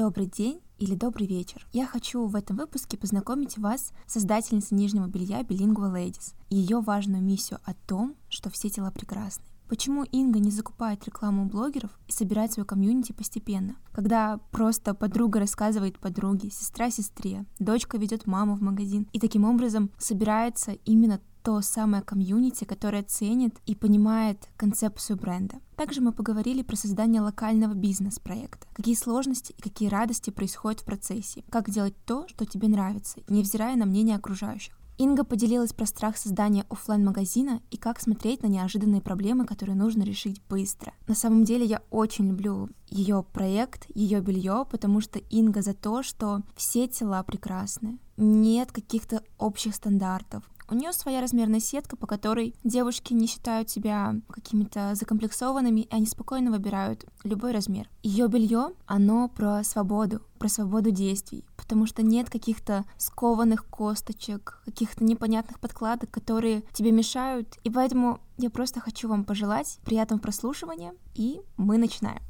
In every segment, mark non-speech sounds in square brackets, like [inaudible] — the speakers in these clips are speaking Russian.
Добрый день или добрый вечер. Я хочу в этом выпуске познакомить вас с создательницей нижнего белья Bilingual Ladies и ее важную миссию о том, что все тела прекрасны. Почему Инга не закупает рекламу у блогеров и собирает свою комьюнити постепенно? Когда просто подруга рассказывает подруге, сестра сестре, дочка ведет маму в магазин, и таким образом собирается именно то самое комьюнити, которое ценит и понимает концепцию бренда. Также мы поговорили про создание локального бизнес-проекта, какие сложности и какие радости происходят в процессе, как делать то, что тебе нравится, невзирая на мнение окружающих. Инга поделилась про страх создания офлайн магазина и как смотреть на неожиданные проблемы, которые нужно решить быстро. На самом деле я очень люблю ее проект, ее белье, потому что Инга за то, что все тела прекрасны. Нет каких-то общих стандартов. У нее своя размерная сетка, по которой девушки не считают себя какими-то закомплексованными, и они спокойно выбирают любой размер. Ее белье, оно про свободу, про свободу действий, потому что нет каких-то скованных косточек, каких-то непонятных подкладок, которые тебе мешают. И поэтому я просто хочу вам пожелать приятного прослушивания, и мы начинаем.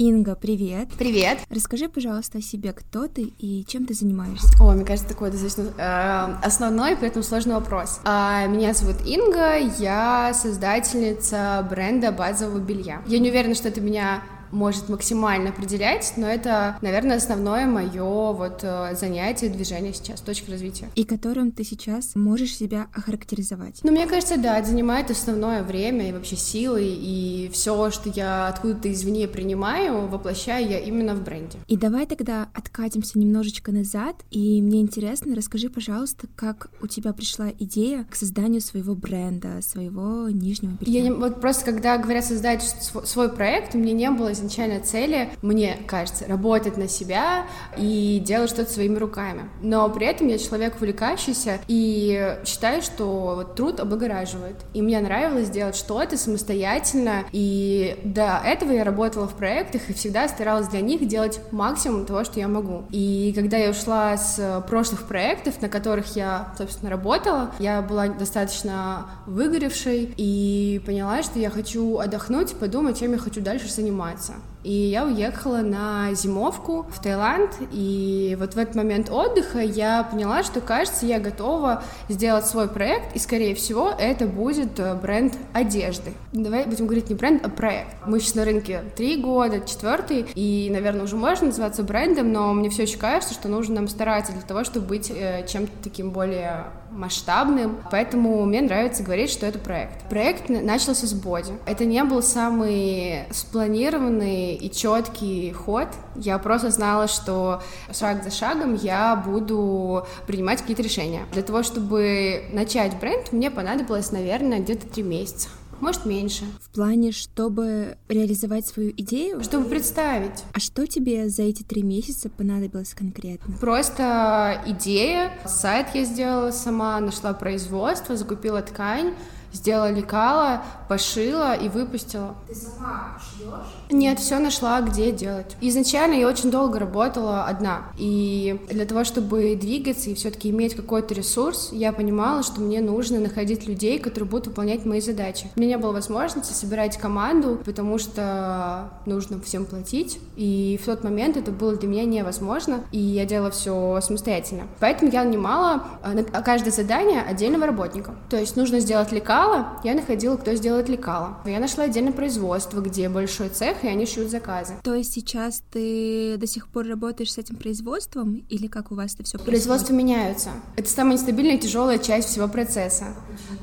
Инга, привет. Привет. Расскажи, пожалуйста, о себе, кто ты и чем ты занимаешься. О, мне кажется, такой достаточно э, основной, при этом сложный вопрос. А, меня зовут Инга, я создательница бренда базового белья. Я не уверена, что это меня может максимально определять, но это, наверное, основное мое вот э, занятие, движение сейчас, точка развития. И которым ты сейчас можешь себя охарактеризовать? Ну, мне кажется, да, это занимает основное время и вообще силы, и все, что я откуда-то извне принимаю, воплощаю я именно в бренде. И давай тогда откатимся немножечко назад, и мне интересно, расскажи, пожалуйста, как у тебя пришла идея к созданию своего бренда, своего нижнего белья? Я не, вот просто, когда говорят создать свой проект, у меня не было изначально цели, мне кажется, работать на себя и делать что-то своими руками. Но при этом я человек увлекающийся и считаю, что труд облагораживает. И мне нравилось делать что-то самостоятельно. И до этого я работала в проектах и всегда старалась для них делать максимум того, что я могу. И когда я ушла с прошлых проектов, на которых я, собственно, работала, я была достаточно выгоревшей и поняла, что я хочу отдохнуть, подумать, чем я хочу дальше заниматься. nossa. И я уехала на зимовку в Таиланд, и вот в этот момент отдыха я поняла, что, кажется, я готова сделать свой проект, и, скорее всего, это будет э, бренд одежды. Давай будем говорить не бренд, а проект. Мы сейчас на рынке три года, четвертый, и, наверное, уже можно называться брендом, но мне все еще кажется, что нужно нам стараться для того, чтобы быть э, чем-то таким более масштабным, поэтому мне нравится говорить, что это проект. Проект начался с боди. Это не был самый спланированный и четкий ход. Я просто знала, что шаг за шагом я буду принимать какие-то решения. Для того, чтобы начать бренд, мне понадобилось, наверное, где-то три месяца может меньше. В плане, чтобы реализовать свою идею? Чтобы представить. А что тебе за эти три месяца понадобилось конкретно? Просто идея. Сайт я сделала сама, нашла производство, закупила ткань, сделала лекала, пошила и выпустила. Ты сама шьешь? Нет, все нашла, где делать. Изначально я очень долго работала одна. И для того, чтобы двигаться и все-таки иметь какой-то ресурс, я понимала, что мне нужно находить людей, которые будут выполнять мои задачи. У меня не было возможности собирать команду, потому что нужно всем платить. И в тот момент это было для меня невозможно. И я делала все самостоятельно. Поэтому я нанимала э, на каждое задание отдельного работника. То есть нужно сделать лекала, я находила, кто сделает лекала. Я нашла отдельное производство, где большой цех, и они шьют заказы. То есть сейчас ты до сих пор работаешь с этим производством или как у вас это все происходит? Производства меняются. Это самая нестабильная и тяжелая часть всего процесса.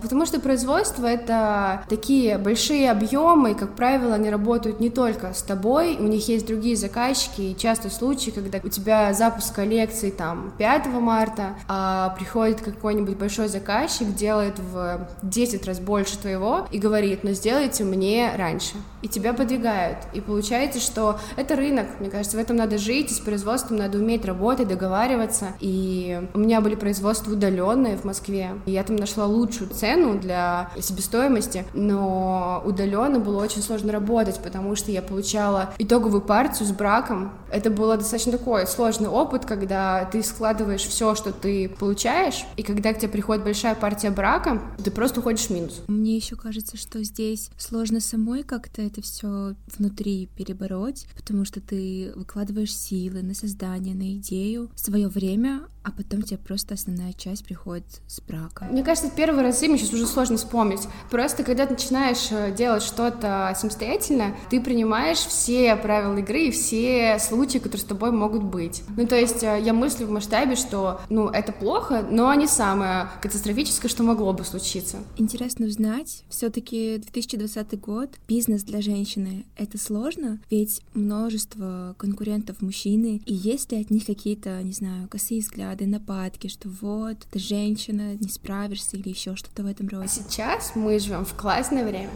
Потому что производство — это такие большие объемы, и, как правило, они работают не только с тобой, у них есть другие заказчики, и часто случаи, когда у тебя запуск коллекции там 5 марта, а приходит какой-нибудь большой заказчик, делает в 10 раз больше твоего и говорит, ну сделайте мне раньше. И тебя подвигают. И получается, что это рынок, мне кажется, в этом надо жить, и с производством надо уметь работать, договариваться. И у меня были производства удаленные в Москве, и я там нашла лучшую цену для себестоимости, но удаленно было очень сложно работать, потому что я получала итоговую партию с браком. Это было достаточно такой сложный опыт, когда ты складываешь все, что ты получаешь, и когда к тебе приходит большая партия брака, ты просто уходишь в минус. Мне еще кажется, что здесь сложно самой как-то это все внутри перебороть, потому что ты выкладываешь силы на создание, на идею, свое время, а потом тебе просто основная часть приходит с брака. Мне кажется, первый раз мне сейчас уже сложно вспомнить. Просто когда ты начинаешь э, делать что-то самостоятельно, ты принимаешь все правила игры и все случаи, которые с тобой могут быть. Ну, то есть э, я мыслю в масштабе, что, ну, это плохо, но не самое катастрофическое, что могло бы случиться. Интересно узнать, все-таки 2020 год, бизнес для женщины — это сложно? Ведь множество конкурентов мужчины, и есть ли от них какие-то, не знаю, косые взгляды, взгляды, нападки, что вот, ты женщина, не справишься или еще что-то в этом роде. Сейчас мы живем в классное время.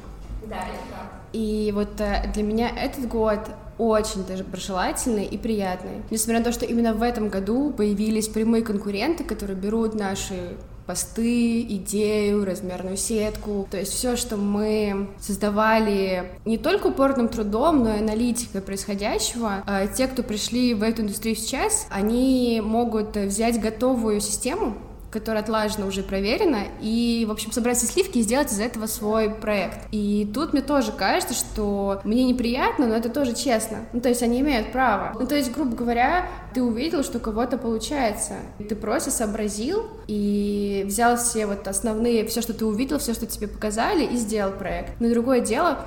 Да. И вот э, для меня этот год очень даже доброжелательный и приятный. Несмотря на то, что именно в этом году появились прямые конкуренты, которые берут наши посты, идею, размерную сетку. То есть все, что мы создавали не только упорным трудом, но и аналитикой происходящего, а те, кто пришли в эту индустрию сейчас, они могут взять готовую систему, которая отлажена, уже проверена, и, в общем, собрать все сливки и сделать из этого свой проект. И тут мне тоже кажется, что мне неприятно, но это тоже честно. Ну, то есть они имеют право. Ну, то есть, грубо говоря, ты увидел, что у кого-то получается. Ты просто сообразил и взял все вот основные, все, что ты увидел, все, что тебе показали, и сделал проект. Но другое дело,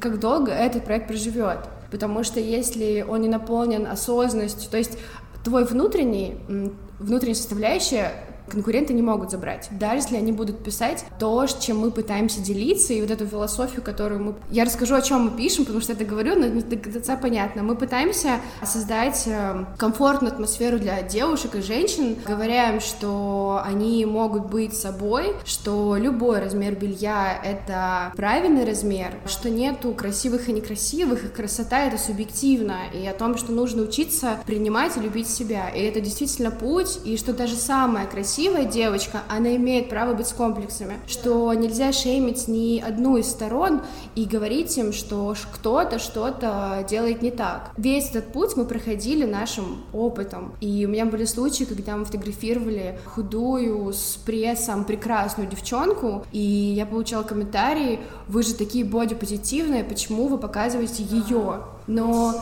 как долго этот проект проживет. Потому что если он не наполнен осознанностью, то есть твой внутренний, внутренняя составляющая конкуренты не могут забрать. Даже если они будут писать то, чем мы пытаемся делиться, и вот эту философию, которую мы... Я расскажу, о чем мы пишем, потому что это говорю, но до конца понятно. Мы пытаемся создать э, комфортную атмосферу для девушек и женщин, говоря им, что они могут быть собой, что любой размер белья — это правильный размер, что нету красивых и некрасивых, и красота — это субъективно, и о том, что нужно учиться принимать и любить себя. И это действительно путь, и что даже самое красивое красивая девочка, она имеет право быть с комплексами, что нельзя шеймить ни одну из сторон и говорить им, что кто-то что-то делает не так. Весь этот путь мы проходили нашим опытом, и у меня были случаи, когда мы фотографировали худую с прессом прекрасную девчонку, и я получала комментарии, вы же такие бодипозитивные, почему вы показываете ее? Но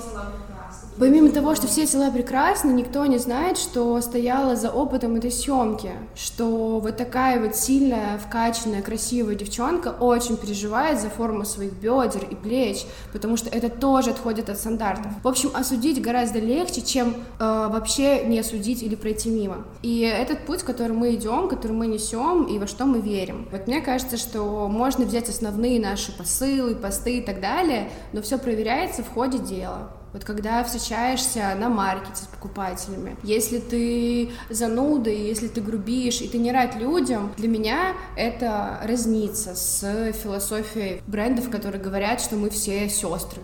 Помимо того, что все тела прекрасны, никто не знает, что стояло за опытом этой съемки, что вот такая вот сильная, вкачанная, красивая девчонка очень переживает за форму своих бедер и плеч, потому что это тоже отходит от стандартов. В общем, осудить гораздо легче, чем э, вообще не осудить или пройти мимо. И этот путь, который мы идем, который мы несем и во что мы верим. Вот мне кажется, что можно взять основные наши посылы, посты и так далее, но все проверяется в ходе дела. Вот когда встречаешься на маркете с покупателями, если ты зануда, если ты грубишь, и ты не рад людям, для меня это разнится с философией брендов, которые говорят, что мы все сестры.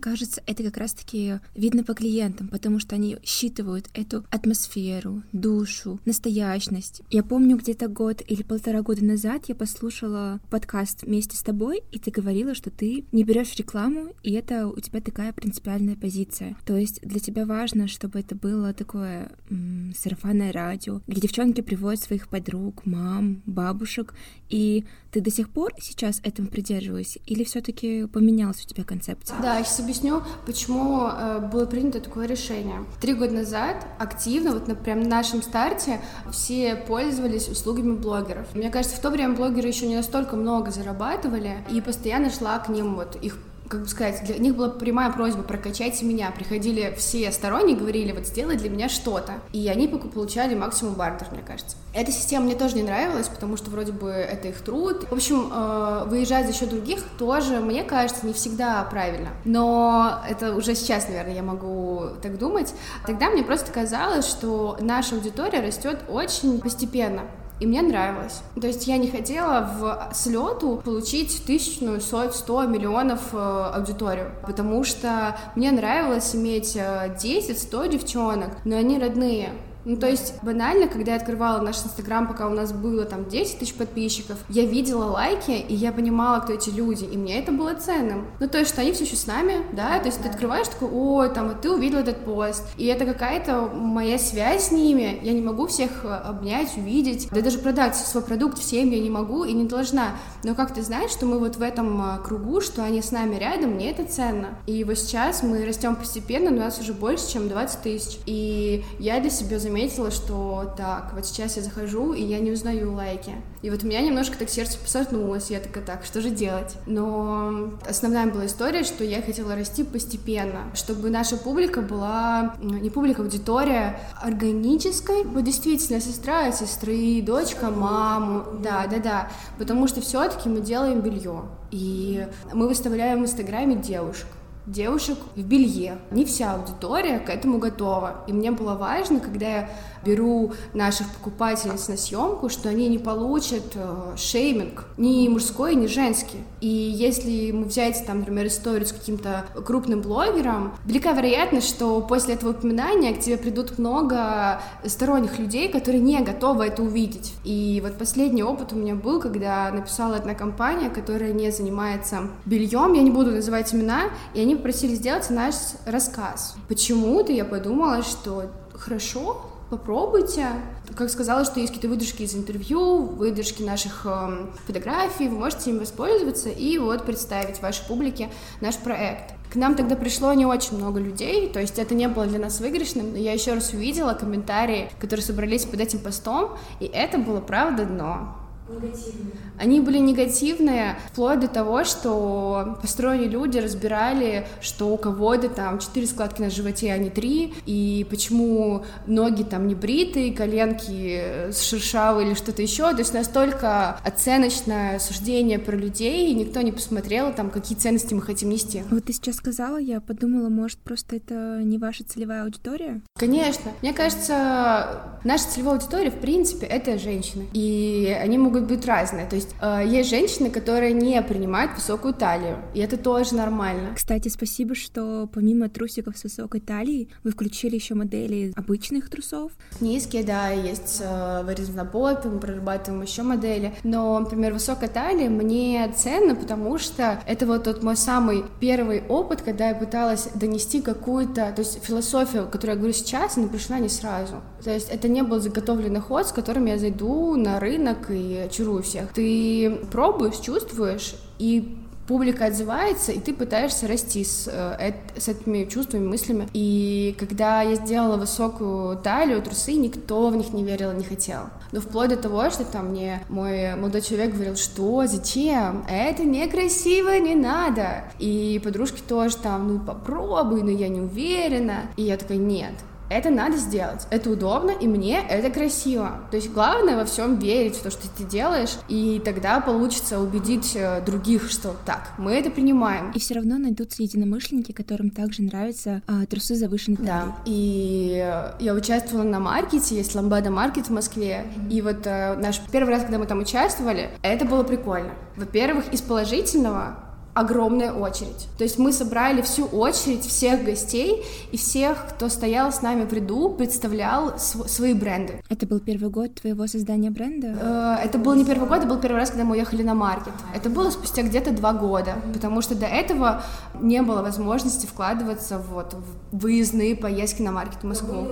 Кажется, это как раз-таки видно по клиентам, потому что они считывают эту атмосферу, душу, настоящность. Я помню, где-то год или полтора года назад я послушала подкаст вместе с тобой, и ты говорила, что ты не берешь рекламу, и это у тебя такая принципиальная позиция. То есть для тебя важно, чтобы это было такое м- сарафанное радио, где девчонки приводят своих подруг, мам, бабушек, и ты до сих пор сейчас этому придерживаешься, или все-таки поменялась у тебя концепция? Да, сейчас объясню, почему э, было принято такое решение. Три года назад активно, вот на прям нашем старте, все пользовались услугами блогеров. Мне кажется, в то время блогеры еще не настолько много зарабатывали, и постоянно шла к ним вот их как бы сказать, для них была прямая просьба прокачать меня. Приходили все сторонние, говорили, вот сделай для меня что-то. И они получали максимум бартер, мне кажется. Эта система мне тоже не нравилась, потому что вроде бы это их труд. В общем, э, выезжать за счет других тоже, мне кажется, не всегда правильно. Но это уже сейчас, наверное, я могу так думать. Тогда мне просто казалось, что наша аудитория растет очень постепенно. И мне нравилось. То есть я не хотела в слету получить тысячную, сот, сто миллионов э, аудиторию, потому что мне нравилось иметь 10-100 э, девчонок, но они родные. Ну, то есть, банально, когда я открывала наш Инстаграм, пока у нас было там 10 тысяч подписчиков, я видела лайки, и я понимала, кто эти люди, и мне это было ценным. Ну, то есть, что они все еще с нами, да, то есть ты открываешь такой, ой, там, вот ты увидел этот пост, и это какая-то моя связь с ними, я не могу всех э, обнять, увидеть, да даже продать свой продукт всем я не могу и не должна, но как ты знаешь, что мы вот в этом э, кругу, что они с нами рядом, мне это ценно. И вот сейчас мы растем постепенно, но у нас уже больше, чем 20 тысяч, и я для себя заметила, что так, вот сейчас я захожу, и я не узнаю лайки. И вот у меня немножко так сердце посотнулось, я такая, так, что же делать? Но основная была история, что я хотела расти постепенно, чтобы наша публика была, не публика, аудитория, органической, вот действительно, сестра сестры, дочка, маму, да, да, да, потому что все-таки мы делаем белье, и мы выставляем в Инстаграме девушек, девушек в белье. Не вся аудитория к этому готова. И мне было важно, когда я беру наших покупательниц на съемку, что они не получат э, шейминг, ни мужской, ни женский. И если мы взять, там, например, историю с каким-то крупным блогером, велика вероятность, что после этого упоминания к тебе придут много сторонних людей, которые не готовы это увидеть. И вот последний опыт у меня был, когда написала одна компания, которая не занимается бельем, я не буду называть имена, и они попросили сделать наш рассказ. Почему-то я подумала, что хорошо, попробуйте. Как сказала, что есть какие-то выдержки из интервью, выдержки наших э, фотографий, вы можете им воспользоваться и вот представить вашей публике наш проект. К нам тогда пришло не очень много людей, то есть это не было для нас выигрышным, но я еще раз увидела комментарии, которые собрались под этим постом, и это было правда дно. Негативные. Они были негативные, вплоть до того, что посторонние люди разбирали, что у кого-то там четыре складки на животе, а не три, и почему ноги там не бритые, коленки шершавые или что-то еще. То есть настолько оценочное суждение про людей, и никто не посмотрел там, какие ценности мы хотим нести. Вот ты сейчас сказала, я подумала, может, просто это не ваша целевая аудитория? Конечно. Мне кажется, наша целевая аудитория, в принципе, это женщины. И они могут могут быть разные. То есть э, есть женщины, которые не принимают высокую талию, и это тоже нормально. Кстати, спасибо, что помимо трусиков с высокой талией вы включили еще модели обычных трусов. Низкие, да, есть э, вырез на попе, мы прорабатываем еще модели. Но, например, высокая талия мне ценна, потому что это вот тот мой самый первый опыт, когда я пыталась донести какую-то, то есть философию, которую я говорю сейчас, она пришла не сразу. То есть это не был заготовленный ход, с которым я зайду на рынок и чарую всех. Ты пробуешь, чувствуешь, и публика отзывается, и ты пытаешься расти с, э, с этими чувствами, мыслями. И когда я сделала высокую талию, трусы, никто в них не верил, не хотел. Но вплоть до того, что там мне мой молодой человек говорил, что, зачем, это некрасиво, не надо. И подружки тоже там, ну попробуй, но я не уверена. И я такая, нет, это надо сделать, это удобно, и мне это красиво. То есть главное во всем верить в то, что ты делаешь, и тогда получится убедить э, других, что так, мы это принимаем. И все равно найдутся единомышленники, которым также нравятся а, трусы завышенной талии. Да, и я участвовала на маркете, есть Ламбада маркет в Москве, и вот а, наш первый раз, когда мы там участвовали, это было прикольно. Во-первых, из положительного огромная очередь. То есть мы собрали всю очередь всех гостей и всех, кто стоял с нами в ряду, представлял св- свои бренды. Это был первый год твоего создания бренда? Э, это был не первый год, это был первый раз, когда мы уехали на маркет. Это было спустя где-то два года, потому что до этого не было возможности вкладываться вот в выездные поездки на маркет в Москву.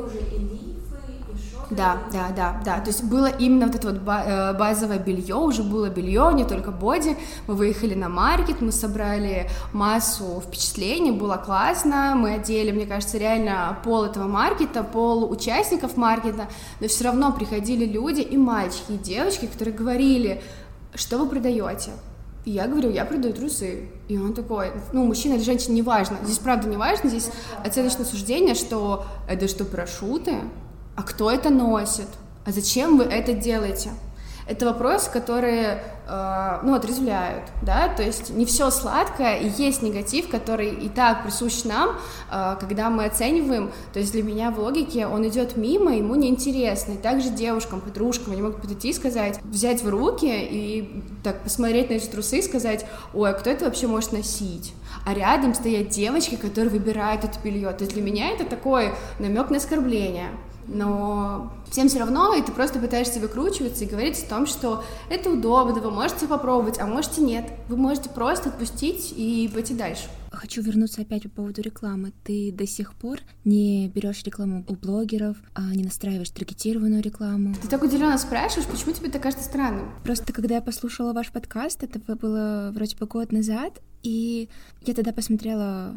Да, да, да, да. То есть было именно вот это вот э, базовое белье, уже было белье, не только боди. Мы выехали на маркет, мы собрали массу впечатлений, было классно. Мы одели, мне кажется, реально пол этого маркета, пол участников маркета, но все равно приходили люди и мальчики, и девочки, которые говорили, что вы продаете, И я говорю, я продаю трусы. И он такой, ну, мужчина или женщина, неважно. Здесь правда не важно, здесь оценочное суждение, что это что, парашюты? А кто это носит? А зачем вы это делаете? это вопросы, которые, э, ну, отрезвляют, да, то есть не все сладкое, и есть негатив, который и так присущ нам, э, когда мы оцениваем, то есть для меня в логике он идет мимо, ему неинтересно, и также девушкам, подружкам, они могут подойти и сказать, взять в руки и так посмотреть на эти трусы и сказать, ой, а кто это вообще может носить? а рядом стоят девочки, которые выбирают это белье. То есть для меня это такой намек на оскорбление но всем все равно, и ты просто пытаешься выкручиваться и говорить о том, что это удобно, вы можете попробовать, а можете нет. Вы можете просто отпустить и пойти дальше. Хочу вернуться опять по поводу рекламы. Ты до сих пор не берешь рекламу у блогеров, а не настраиваешь таргетированную рекламу. Ты так удивленно спрашиваешь, почему тебе это кажется странным? Просто когда я послушала ваш подкаст, это было вроде бы год назад, и я тогда посмотрела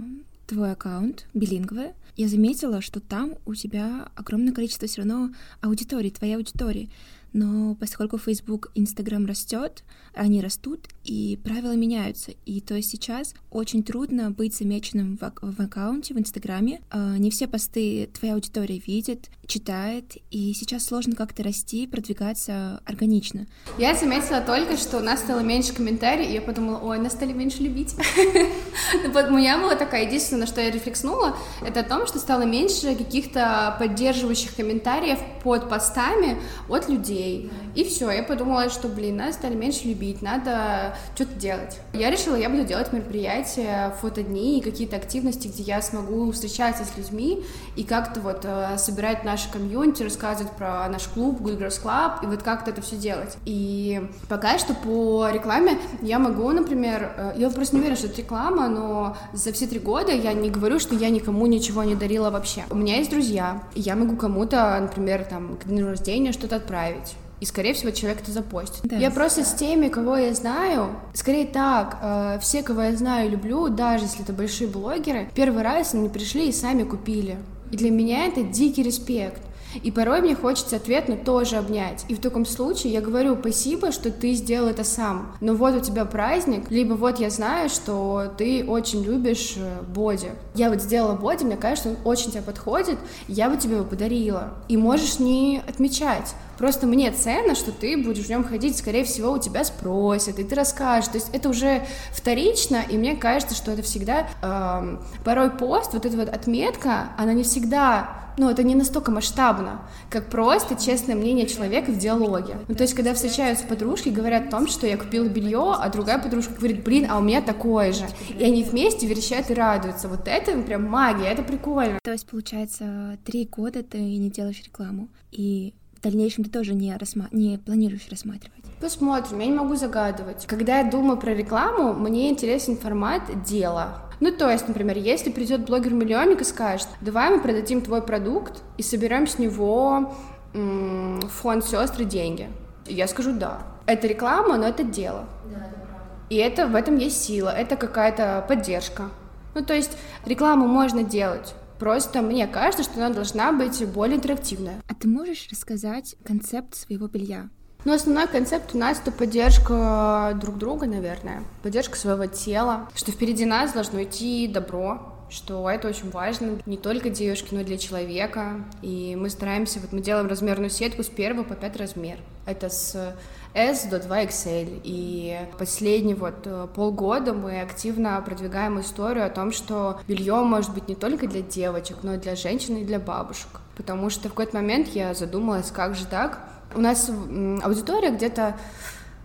твой аккаунт, билингвы, я заметила, что там у тебя огромное количество все равно аудитории, твоей аудитории. Но поскольку Facebook, Instagram растет, они растут, и правила меняются. И то есть сейчас очень трудно быть замеченным в, в аккаунте в Инстаграме. А, не все посты твоя аудитория видит, читает, и сейчас сложно как-то расти, продвигаться органично. Я заметила только, что у нас стало меньше комментариев, и я подумала, ой, нас стали меньше любить. [laughs] У меня была такая, единственное, на что я рефлекснула, это о том, что стало меньше каких-то поддерживающих комментариев под постами от людей. И все, я подумала, что, блин, нас стали меньше любить, надо что-то делать. Я решила, я буду делать мероприятия, фотодни и какие-то активности, где я смогу встречаться с людьми и как-то вот э, собирать наше комьюнити, рассказывать про наш клуб, Good Girls Club, и вот как-то это все делать. И пока что по рекламе я могу, например, э, я просто не уверена, что это реклама, но за все три года я не говорю, что я никому ничего не дарила вообще. У меня есть друзья, я могу кому-то, например, там, к дню рождения что-то отправить и, скорее всего, человек это запостит. Да. Я просто с теми, кого я знаю, скорее так, э, все, кого я знаю и люблю, даже если это большие блогеры, первый раз они пришли и сами купили. И для меня это дикий респект. И порой мне хочется ответно тоже обнять. И в таком случае я говорю спасибо, что ты сделал это сам. Но вот у тебя праздник, либо вот я знаю, что ты очень любишь э, боди. Я вот сделала боди, мне кажется, он очень тебе подходит, я бы тебе его подарила. И можешь не отмечать. Просто мне ценно, что ты будешь в нем ходить, скорее всего, у тебя спросят, и ты расскажешь. То есть это уже вторично, и мне кажется, что это всегда эм, порой пост, вот эта вот отметка, она не всегда ну, это не настолько масштабно, как просто честное мнение человека в диалоге. Ну, то есть, когда встречаются подружки, говорят о том, что я купила белье, а другая подружка говорит, блин, а у меня такое же. И они вместе верещат и радуются. Вот это прям магия, это прикольно. То есть, получается, три года ты не делаешь рекламу, и в дальнейшем ты тоже не, рассма... не планируешь рассматривать? Посмотрим, я не могу загадывать. Когда я думаю про рекламу, мне интересен формат дела. Ну, то есть, например, если придет блогер-миллионник и скажет, давай мы продадим твой продукт и соберем с него м- фонд сестры деньги. Я скажу да. Это реклама, но это дело. И это в этом есть сила, это какая-то поддержка. Ну, то есть рекламу можно делать, Просто мне кажется, что она должна быть более интерактивная. А ты можешь рассказать концепт своего белья? Ну, основной концепт у нас это поддержка друг друга, наверное, поддержка своего тела, что впереди нас должно идти добро, что это очень важно не только девушке, но и для человека. И мы стараемся, вот мы делаем размерную сетку с первого по пятый размер. Это с S до 2XL. И последние вот э, полгода мы активно продвигаем историю о том, что белье может быть не только для девочек, но и для женщин и для бабушек. Потому что в какой-то момент я задумалась, как же так? У нас аудитория где-то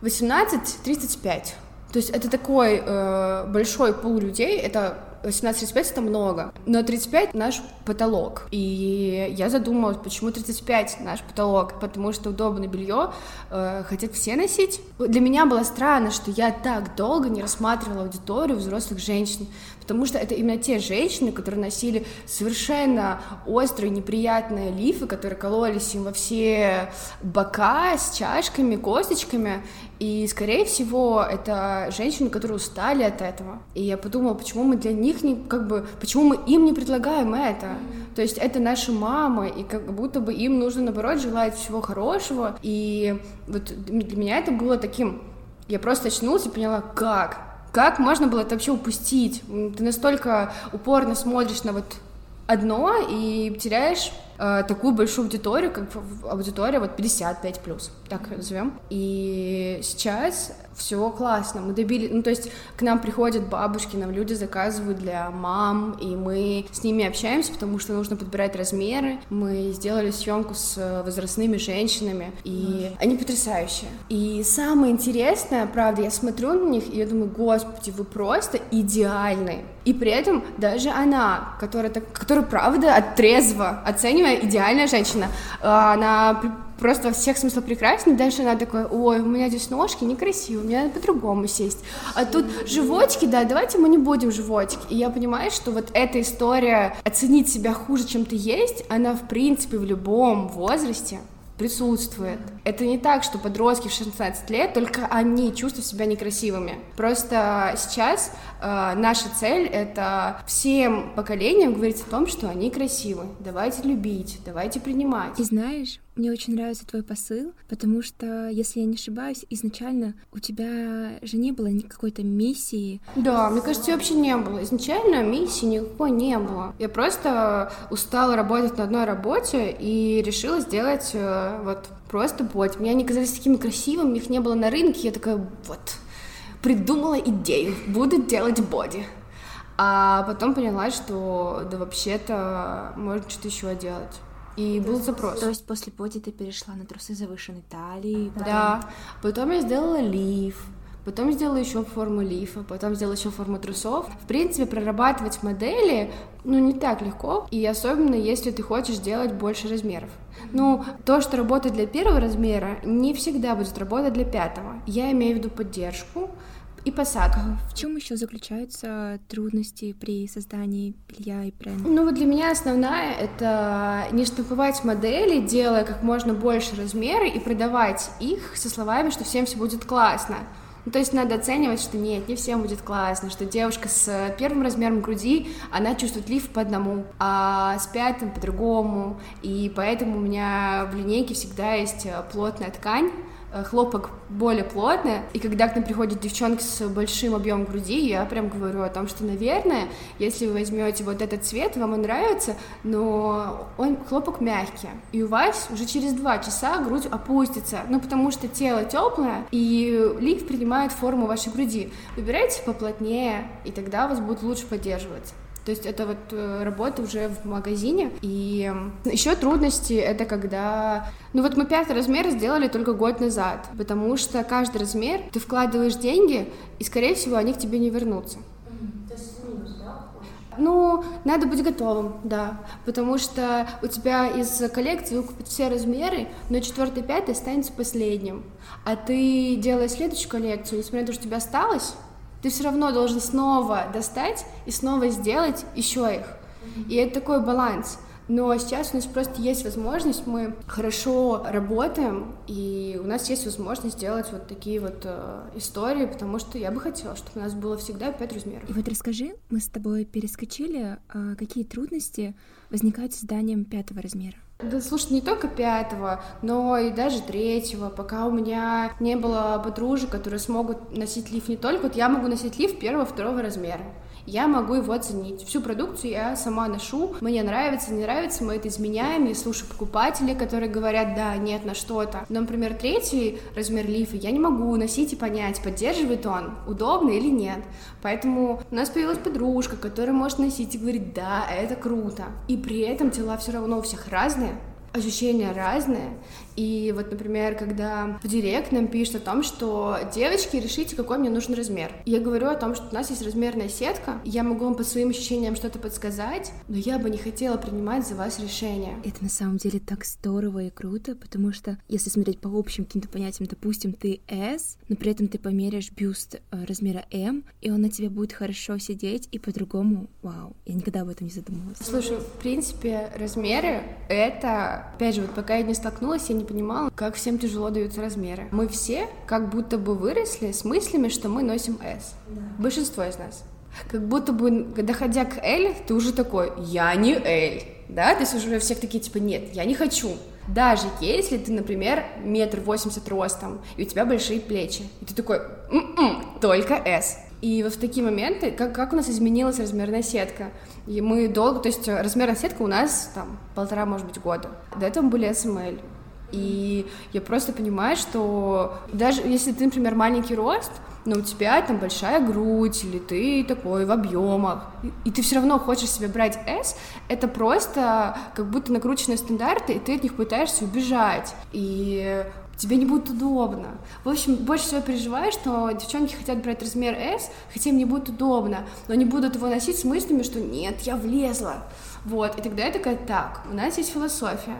18-35. То есть это такой э, большой пул людей, это 18-35 это много, но 35 наш потолок. И я задумалась, почему 35 наш потолок, потому что удобное белье э, хотят все носить. Для меня было странно, что я так долго не рассматривала аудиторию взрослых женщин, потому что это именно те женщины, которые носили совершенно острые, неприятные лифы, которые кололись им во все бока с чашками, косточками, и, скорее всего, это женщины, которые устали от этого. И я подумала, почему мы для них не, как бы, почему мы им не предлагаем это? Mm-hmm. То есть это наши мамы, и как будто бы им нужно, наоборот, желать всего хорошего. И вот для меня это было таким Я просто очнулась и поняла, как? Как можно было это вообще упустить? Ты настолько упорно смотришь на вот одно и теряешь э, такую большую аудиторию, как аудитория вот 55 плюс, так назовем. И сейчас все классно, мы добили, ну то есть к нам приходят бабушки, нам люди заказывают для мам, и мы с ними общаемся, потому что нужно подбирать размеры. Мы сделали съемку с возрастными женщинами, и они потрясающие. И самое интересное, правда, я смотрю на них, и я думаю, господи, вы просто идеальны. И при этом даже она, которая, которая правда, трезво оценивая идеальная женщина, а, она просто во всех смыслах прекрасна. Дальше она такая, ой, у меня здесь ножки некрасивые, мне надо по-другому сесть. А тут животики, да, давайте мы не будем животики. И я понимаю, что вот эта история оценить себя хуже, чем ты есть, она в принципе в любом возрасте присутствует. Это не так, что подростки в 16 лет, только они чувствуют себя некрасивыми. Просто сейчас э, наша цель — это всем поколениям говорить о том, что они красивы. Давайте любить, давайте принимать. И знаешь, мне очень нравится твой посыл, потому что, если я не ошибаюсь, изначально у тебя же не было какой-то миссии. Да, мне кажется, вообще не было. Изначально миссии никакой не было. Я просто устала работать на одной работе и решила сделать э, вот просто боди. Мне они казались такими красивыми, их не было на рынке. Я такая, вот, придумала идею, буду делать боди. А потом поняла, что да вообще-то можно что-то еще делать. И был запрос. То есть после поди ты перешла на трусы завышенной талии? Да. Потом я сделала лиф. Потом сделала еще форму лифа, потом сделала еще форму трусов. В принципе, прорабатывать модели, ну, не так легко, и особенно если ты хочешь делать больше размеров. Ну, то, что работает для первого размера, не всегда будет работать для пятого. Я имею в виду поддержку, и посадку. В чем еще заключаются трудности при создании белья и бренда? Ну вот для меня основная это не штамповать модели, делая как можно больше размеры и продавать их со словами, что всем все будет классно. Ну, то есть надо оценивать, что нет, не всем будет классно, что девушка с первым размером груди, она чувствует лиф по одному, а с пятым по-другому, и поэтому у меня в линейке всегда есть плотная ткань, хлопок более плотный, и когда к нам приходят девчонки с большим объемом груди, я прям говорю о том, что, наверное, если вы возьмете вот этот цвет, вам он нравится, но он хлопок мягкий, и у вас уже через два часа грудь опустится, ну, потому что тело теплое, и лиф принимает форму вашей груди. Выбирайте поплотнее, и тогда вас будет лучше поддерживать. То есть это вот э, работа уже в магазине. И еще трудности это когда... Ну вот мы пятый размер сделали только год назад, потому что каждый размер ты вкладываешь деньги, и, скорее всего, они к тебе не вернутся. Ну, надо быть готовым, да, потому что у тебя из коллекции выкупят все размеры, но четвертый, пятый останется последним. А ты делаешь следующую коллекцию, несмотря на то, что у тебя осталось, ты все равно должен снова достать и снова сделать еще их. И это такой баланс. Но сейчас у нас просто есть возможность, мы хорошо работаем, и у нас есть возможность сделать вот такие вот э, истории, потому что я бы хотела, чтобы у нас было всегда пять размеров. И вот расскажи, мы с тобой перескочили, э, какие трудности возникают с созданием пятого размера? Да, слушай, не только пятого, но и даже третьего, пока у меня не было подружек, которые смогут носить лиф. Не только, вот я могу носить лиф первого-второго размера я могу его оценить. Всю продукцию я сама ношу, мне нравится, не нравится, мы это изменяем, я слушаю покупателей, которые говорят да, нет на что-то. Но, например, третий размер лифа я не могу носить и понять, поддерживает он, удобно или нет. Поэтому у нас появилась подружка, которая может носить и говорить, да, это круто. И при этом тела все равно у всех разные, ощущения разные, и вот, например, когда в директ нам пишут о том, что девочки, решите, какой мне нужен размер. Я говорю о том, что у нас есть размерная сетка, я могу вам по своим ощущениям что-то подсказать, но я бы не хотела принимать за вас решение. Это на самом деле так здорово и круто, потому что если смотреть по общим каким-то понятиям, допустим, ты S, но при этом ты померяешь бюст э, размера M, и он на тебе будет хорошо сидеть, и по-другому, вау, я никогда об этом не задумывалась. Слушай, в принципе, размеры — это, опять же, вот пока я не столкнулась, я не понимала, как всем тяжело даются размеры. Мы все как будто бы выросли с мыслями, что мы носим S. Да. Большинство из нас. Как будто бы, доходя к L, ты уже такой, я не L, да, то есть уже всех такие, типа, нет, я не хочу. Даже если ты, например, метр восемьдесят ростом, и у тебя большие плечи, и ты такой, м-м, только S. И вот в такие моменты, как, как у нас изменилась размерная сетка, и мы долго, то есть размерная сетка у нас там полтора, может быть, года. До этого были SML. И я просто понимаю, что даже если ты, например, маленький рост, но у тебя там большая грудь, или ты такой в объемах, и, ты все равно хочешь себе брать S, это просто как будто накрученные стандарты, и ты от них пытаешься убежать. И тебе не будет удобно. В общем, больше всего переживаю, что девчонки хотят брать размер S, хотя им не будет удобно, но они будут его носить с мыслями, что нет, я влезла. Вот, и тогда я такая, так, у нас есть философия,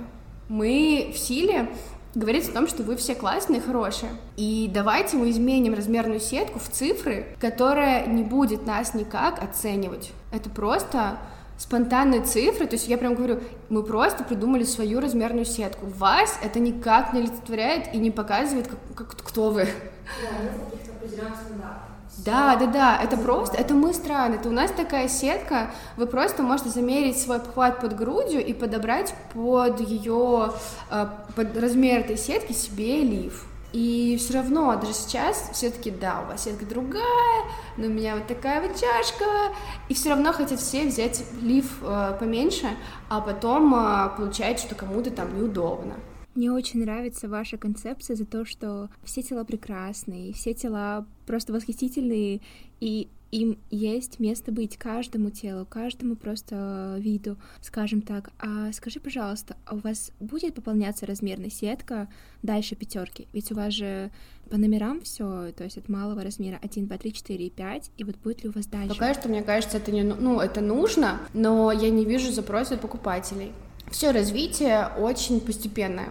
мы в силе говорить о том, что вы все классные, хорошие. И давайте мы изменим размерную сетку в цифры, которая не будет нас никак оценивать. Это просто спонтанные цифры, то есть я прям говорю, мы просто придумали свою размерную сетку. Вас это никак не олицетворяет и не показывает, как, как, кто вы. Да, нет каких-то определенных стандартов. Да, да, да, это просто, это мы страны, это у нас такая сетка, вы просто можете замерить свой обхват под грудью и подобрать под ее, э, под размер этой сетки себе лиф. И все равно, даже сейчас, все-таки, да, у вас сетка другая, но у меня вот такая вот чашка, и все равно хотят все взять лиф э, поменьше, а потом э, получается, что кому-то там неудобно. Мне очень нравится ваша концепция за то, что все тела прекрасные, все тела просто восхитительные, и им есть место быть каждому телу, каждому просто виду, скажем так. А скажи, пожалуйста, а у вас будет пополняться размерная сетка дальше пятерки? Ведь у вас же по номерам все, то есть от малого размера 1, 2, 3, 4 и 5, и вот будет ли у вас дальше? Пока что, мне кажется, это не, ну, это нужно, но я не вижу запроса покупателей. Все развитие очень постепенное.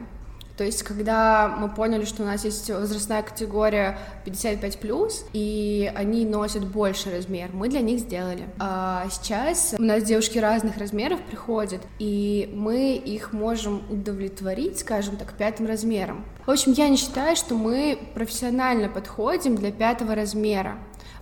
То есть, когда мы поняли, что у нас есть возрастная категория 55+, и они носят больше размер, мы для них сделали. А сейчас у нас девушки разных размеров приходят, и мы их можем удовлетворить, скажем так, пятым размером. В общем, я не считаю, что мы профессионально подходим для пятого размера.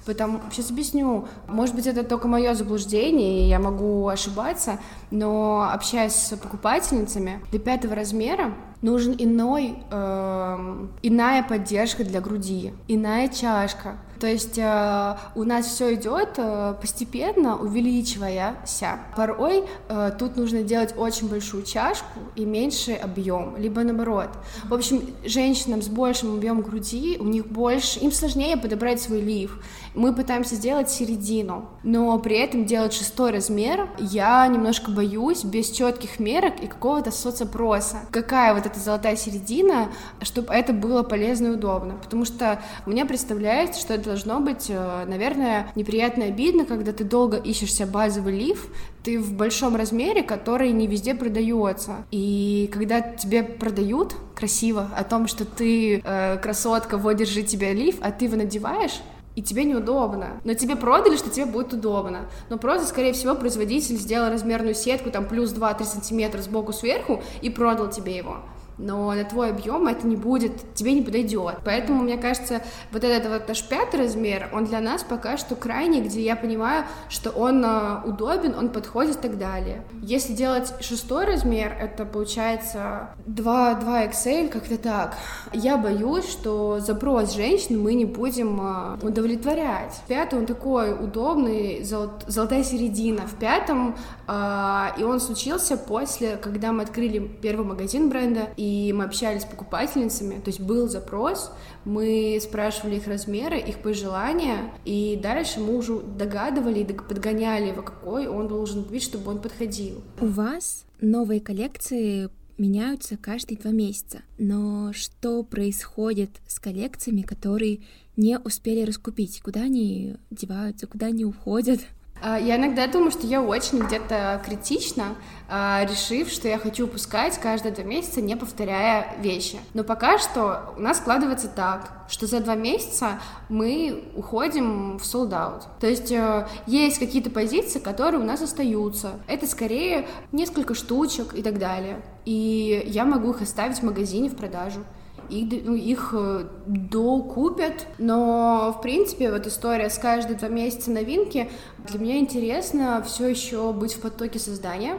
Потому, сейчас объясню, может быть, это только мое заблуждение, и я могу ошибаться, но общаясь с покупательницами, до пятого размера нужен иной, э, иная поддержка для груди, иная чашка. То есть э, у нас все идет э, постепенно, увеличиваясь. Порой э, тут нужно делать очень большую чашку и меньший объем, либо наоборот. В общем, женщинам с большим объемом груди, у них больше, им сложнее подобрать свой лиф. Мы пытаемся сделать середину, но при этом делать шестой размер я немножко боюсь без четких мерок и какого-то соцопроса. Какая вот эта золотая середина, чтобы это было полезно и удобно. Потому что мне представляется, что это должно быть, э, наверное, неприятно и обидно, когда ты долго ищешься базовый лиф, ты в большом размере, который не везде продается. И когда тебе продают красиво о том, что ты э, красотка, вот держи тебя лиф, а ты его надеваешь, и тебе неудобно. Но тебе продали, что тебе будет удобно. Но просто, скорее всего, производитель сделал размерную сетку, там, плюс 2-3 сантиметра сбоку сверху и продал тебе его но на твой объем это не будет, тебе не подойдет. Поэтому, мне кажется, вот этот вот наш пятый размер, он для нас пока что крайний, где я понимаю, что он э, удобен, он подходит и так далее. Если делать шестой размер, это получается 2, 2 XL, как-то так. Я боюсь, что запрос женщин мы не будем э, удовлетворять. Пятый, он такой удобный, золот, золотая середина. В пятом, э, и он случился после, когда мы открыли первый магазин бренда, мы общались с покупательницами, то есть был запрос, мы спрашивали их размеры, их пожелания, и дальше мы уже догадывали и подгоняли его, какой он должен быть, чтобы он подходил. У вас новые коллекции меняются каждые два месяца. Но что происходит с коллекциями, которые не успели раскупить? Куда они деваются, куда они уходят? А, я иногда думаю, что я очень где-то критична, а, решив, что я хочу выпускать каждые два месяца, не повторяя вещи. Но пока что у нас складывается так, что за два месяца мы уходим в sold out. То есть э, есть какие-то позиции, которые у нас остаются. Это скорее несколько штучек и так далее. И я могу их оставить в магазине в продажу их, ну, их э, докупят, но в принципе вот история с каждые два месяца новинки для меня интересно все еще быть в потоке создания,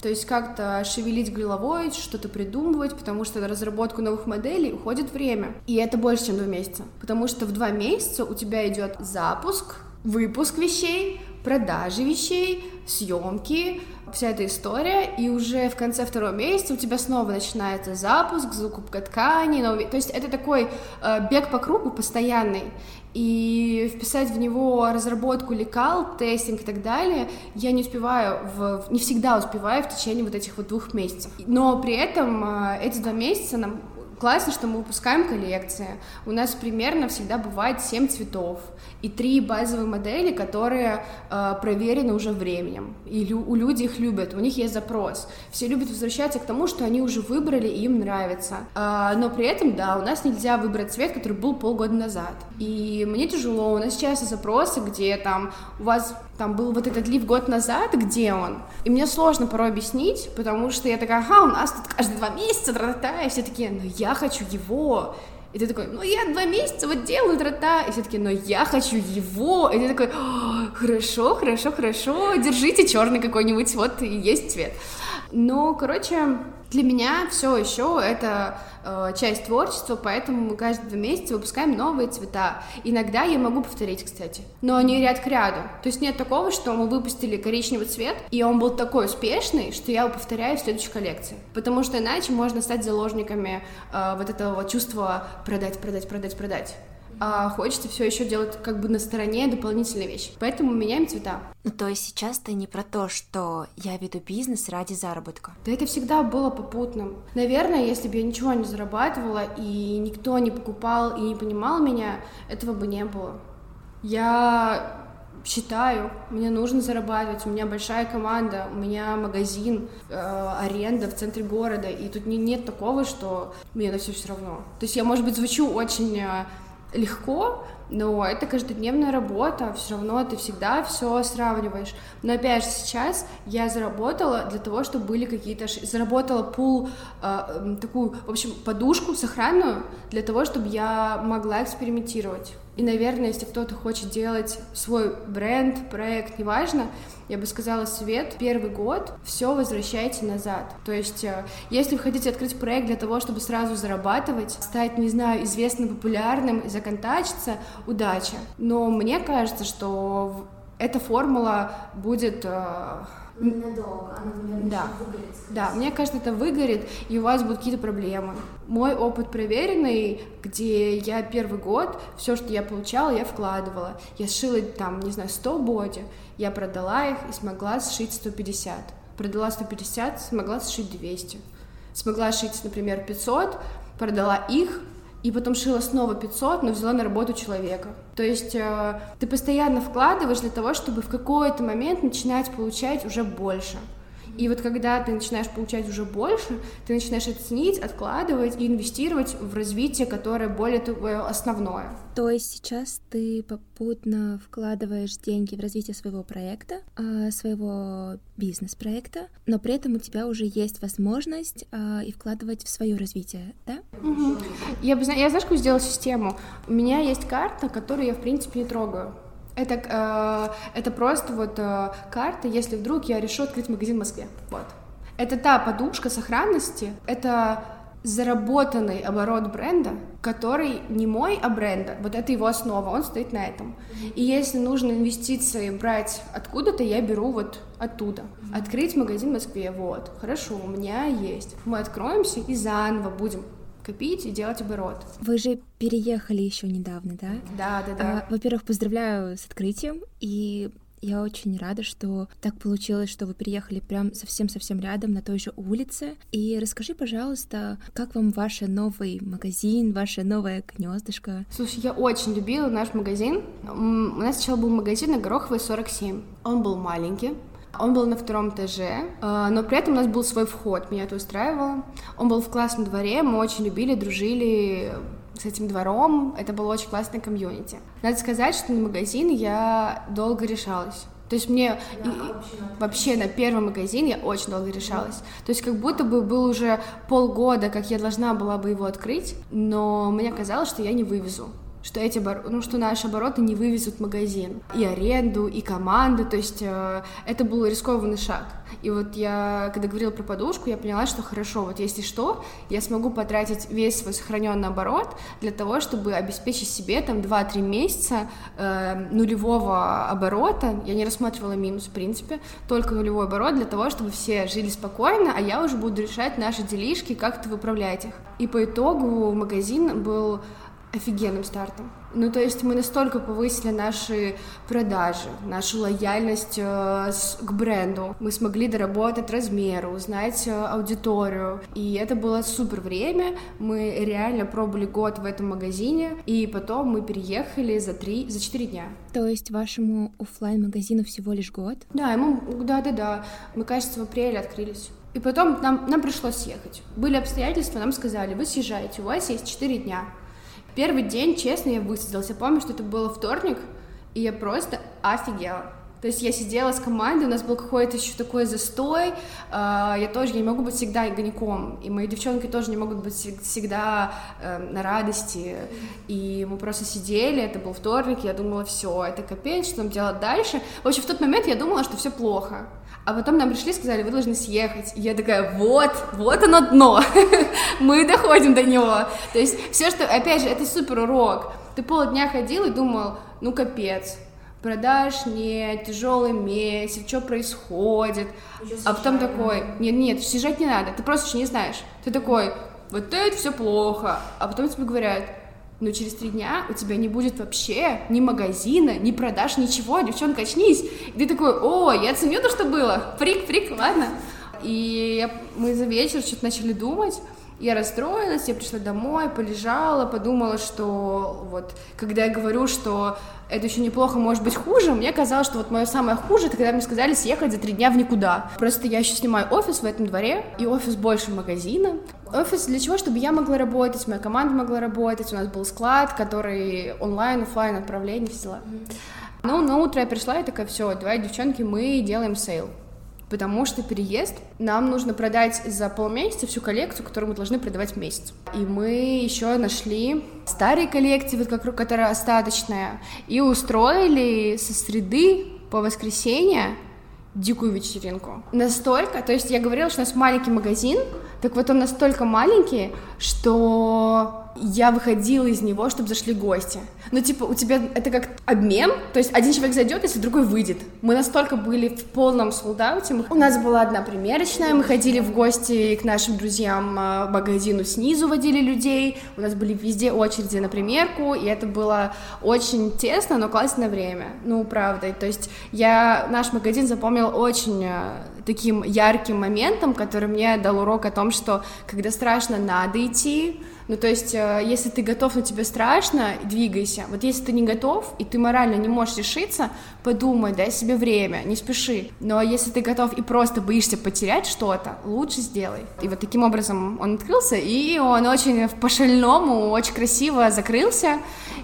То есть как-то шевелить головой, что-то придумывать, потому что на разработку новых моделей уходит время. И это больше, чем два месяца. Потому что в два месяца у тебя идет запуск, выпуск вещей, продажи вещей, съемки, вся эта история, и уже в конце второго месяца у тебя снова начинается запуск, закупка ткани, новый... то есть это такой э, бег по кругу постоянный, и вписать в него разработку лекал, тестинг и так далее, я не успеваю, в, не всегда успеваю в течение вот этих вот двух месяцев. Но при этом э, эти два месяца нам классно, что мы выпускаем коллекции. У нас примерно всегда бывает 7 цветов и три базовые модели, которые э, проверены уже временем. И лю- у людей их любят, у них есть запрос. Все любят возвращаться к тому, что они уже выбрали и им нравится. Э, но при этом, да, у нас нельзя выбрать цвет, который был полгода назад. И мне тяжело, у нас часто запросы, где там у вас там был вот этот лиф год назад, где он? И мне сложно порой объяснить, потому что я такая, ага, у нас тут каждые два месяца, тра-та-та, и все такие, ну я хочу его, и ты такой, ну я два месяца вот делаю тра-та, и все таки но я хочу его, и ты такой, хорошо, хорошо, хорошо, держите черный какой-нибудь, вот и есть цвет. Ну, короче, для меня все еще это э, часть творчества, поэтому мы каждые два месяца выпускаем новые цвета. Иногда я могу повторить, кстати, но они ряд к ряду. То есть нет такого, что мы выпустили коричневый цвет, и он был такой успешный, что я его повторяю в следующей коллекции. Потому что иначе можно стать заложниками э, вот этого чувства продать, продать, продать, продать а хочется все еще делать как бы на стороне дополнительные вещи. Поэтому меняем цвета. Ну, то есть сейчас ты не про то, что я веду бизнес ради заработка. Да это всегда было попутным. Наверное, если бы я ничего не зарабатывала, и никто не покупал и не понимал меня, этого бы не было. Я считаю, мне нужно зарабатывать, у меня большая команда, у меня магазин, э, аренда в центре города, и тут не, нет такого, что мне на все все равно. То есть я, может быть, звучу очень э, легко, но это каждодневная работа, все равно ты всегда все сравниваешь. Но опять же, сейчас я заработала для того, чтобы были какие-то... Заработала пул, э, такую, в общем, подушку сохранную для того, чтобы я могла экспериментировать. И, наверное, если кто-то хочет делать свой бренд, проект, неважно, я бы сказала, Свет, первый год все возвращайте назад. То есть, э, если вы хотите открыть проект для того, чтобы сразу зарабатывать, стать, не знаю, известным, популярным, законтачиться, удача. Но мне кажется, что эта формула будет э, Ненадолго, она, наверное, да. выгорит. Да, мне кажется, это выгорит, и у вас будут какие-то проблемы. Мой опыт проверенный, где я первый год, все, что я получала, я вкладывала. Я сшила там, не знаю, 100 боди, я продала их и смогла сшить 150. Продала 150, смогла сшить 200. Смогла сшить, например, 500, продала их, и потом шила снова 500, но взяла на работу человека. То есть э, ты постоянно вкладываешь для того, чтобы в какой-то момент начинать получать уже больше. И вот когда ты начинаешь получать уже больше, ты начинаешь это ценить, откладывать и инвестировать в развитие, которое более твое основное. То есть сейчас ты попутно вкладываешь деньги в развитие своего проекта, а, своего бизнес-проекта, но при этом у тебя уже есть возможность а, и вкладывать в свое развитие, да? Угу. Я, бы, я знаешь, какую сделала систему? У меня есть карта, которую я, в принципе, не трогаю. Это, э, это просто вот э, карта, если вдруг я решу открыть магазин в Москве. Вот. Это та подушка сохранности, это заработанный оборот бренда, который не мой, а бренда. Вот это его основа, он стоит на этом. И если нужно инвестиции брать откуда-то, я беру вот оттуда. Открыть магазин в Москве, вот. Хорошо, у меня есть. Мы откроемся и заново будем копить и делать оборот. Вы же переехали еще недавно, да? Да, да, да. А, во-первых, поздравляю с открытием и я очень рада, что так получилось, что вы переехали прям совсем-совсем рядом на той же улице. И расскажи, пожалуйста, как вам ваш новый магазин, ваше новое гнездышко? Слушай, я очень любила наш магазин. У нас сначала был магазин на Гороховой 47. Он был маленький, он был на втором этаже, а, но при этом у нас был свой вход, меня это устраивало. Он был в классном дворе, мы очень любили, дружили с этим двором, это было очень классное комьюнити. Надо сказать, что на магазин я долго решалась. То есть мне да, и, вообще на первый магазин я очень долго решалась. То есть как будто бы был уже полгода, как я должна была бы его открыть, но мне казалось, что я не вывезу. Что эти ну, что наши обороты не вывезут магазин, и аренду, и команду, то есть э, это был рискованный шаг. И вот я, когда говорила про подушку, я поняла, что хорошо, вот если что, я смогу потратить весь свой сохраненный оборот для того, чтобы обеспечить себе там 2-3 месяца э, нулевого оборота. Я не рассматривала минус, в принципе, только нулевой оборот для того, чтобы все жили спокойно, а я уже буду решать наши делишки, как-то выправлять их. И по итогу магазин был офигенным стартом. Ну, то есть мы настолько повысили наши продажи, нашу лояльность э, с, к бренду. Мы смогли доработать размеры, узнать э, аудиторию. И это было супер время. Мы реально пробовали год в этом магазине, и потом мы переехали за три, за четыре дня. То есть вашему офлайн магазину всего лишь год? Да, ему, да, да, да. Мы, кажется, в апреле открылись. И потом нам, нам пришлось съехать. Были обстоятельства, нам сказали, вы съезжаете, у вас есть четыре дня. Первый день, честно, я высадилась. Я помню, что это было вторник, и я просто офигела. То есть я сидела с командой, у нас был какой-то еще такой застой. А, я тоже я не могу быть всегда гоняком, и мои девчонки тоже не могут быть всегда э, на радости. И мы просто сидели, это был вторник, я думала, все, это капец, что нам делать дальше. В общем, в тот момент я думала, что все плохо. А потом нам пришли и сказали, вы должны съехать. И я такая, вот, вот оно дно, [laughs] мы доходим до него. То есть все, что, опять же, это супер урок. Ты полдня ходил и думал, ну капец, продаж нет, тяжелый месяц, что происходит. а потом такой, нет, нет, съезжать не надо, ты просто еще не знаешь. Ты такой, вот это все плохо. А потом тебе говорят, но через три дня у тебя не будет вообще ни магазина, ни продаж, ничего, девчонка, очнись. И ты такой, о, я ценю то, что было, фрик, фрик, ладно. И мы за вечер что-то начали думать, я расстроилась, я пришла домой, полежала, подумала, что вот, когда я говорю, что это еще неплохо, может быть хуже, мне казалось, что вот мое самое хуже, это когда мне сказали съехать за три дня в никуда. Просто я еще снимаю офис в этом дворе, и офис больше магазина. Офис для чего? Чтобы я могла работать, моя команда могла работать, у нас был склад, который онлайн, офлайн отправление, все дела. Ну, на утро я пришла и такая, все, давай, девчонки, мы делаем sale потому что переезд нам нужно продать за полмесяца всю коллекцию, которую мы должны продавать в месяц. И мы еще нашли старые коллекции, вот как, которая остаточная, и устроили со среды по воскресенье дикую вечеринку. Настолько, то есть я говорила, что у нас маленький магазин, так вот он настолько маленький, что я выходила из него, чтобы зашли гости. Ну, типа, у тебя это как обмен, то есть один человек зайдет, если другой выйдет. Мы настолько были в полном солдате. У нас была одна примерочная, мы ходили в гости к нашим друзьям а, магазину снизу, водили людей, у нас были везде очереди на примерку, и это было очень тесно, но классное время. Ну, правда. То есть я наш магазин запомнил очень а, таким ярким моментом, который мне дал урок о том, что когда страшно, надо идти, ну, то есть, э, если ты готов, но тебе страшно, двигайся. Вот если ты не готов, и ты морально не можешь решиться, подумай, дай себе время, не спеши. Но если ты готов и просто боишься потерять что-то, лучше сделай. И вот таким образом он открылся, и он очень по-шальному, очень красиво закрылся,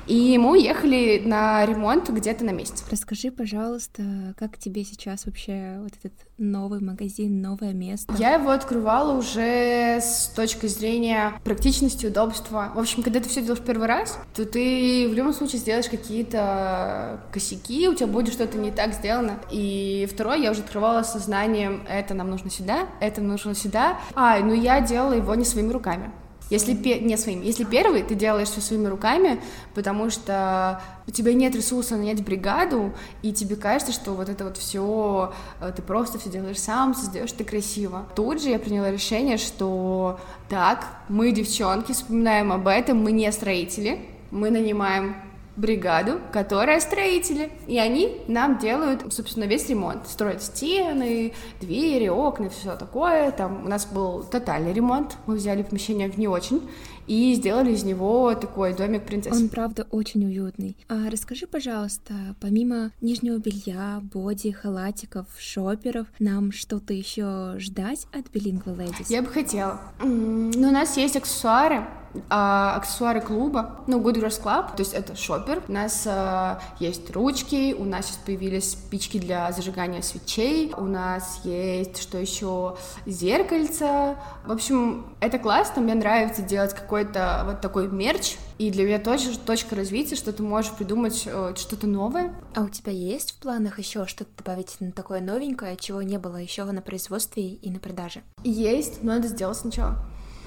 и мы уехали на ремонт где-то на месяц. Расскажи, пожалуйста, как тебе сейчас вообще вот этот новый магазин, новое место? Я его открывала уже с точки зрения практичности, удобства. В общем, когда ты все делаешь первый раз, то ты в любом случае сделаешь какие-то косяки, у тебя будет что-то не так сделано. И второе, я уже открывала сознанием, это нам нужно сюда, это нужно сюда. А, ну я делала его не своими руками. Если не своими, если первый ты делаешь все своими руками, потому что у тебя нет ресурса нанять бригаду, и тебе кажется, что вот это вот все э, ты просто все делаешь сам, создаешь ты красиво. Тут же я приняла решение, что так, мы девчонки, вспоминаем об этом, мы не строители, мы нанимаем бригаду, которая строители, и они нам делают, собственно, весь ремонт, строят стены, двери, окна, все такое. Там у нас был тотальный ремонт, мы взяли помещение в не очень и сделали из него такой домик принцессы. Он правда очень уютный. А расскажи, пожалуйста, помимо нижнего белья, боди, халатиков, шоперов, нам что-то еще ждать от Bilingual Ladies? Я бы хотела. Ну, у нас есть аксессуары, а, аксессуары клуба, ну, Good Girls Club, то есть это шопер. У нас а, есть ручки, у нас сейчас появились спички для зажигания свечей, у нас есть, что еще, зеркальца. В общем, это классно, мне нравится делать какой какой-то вот такой мерч, и для меня тоже точка развития, что ты можешь придумать э, что-то новое. А у тебя есть в планах еще что-то добавить на такое новенькое, чего не было еще на производстве и на продаже? Есть, но надо сделать сначала.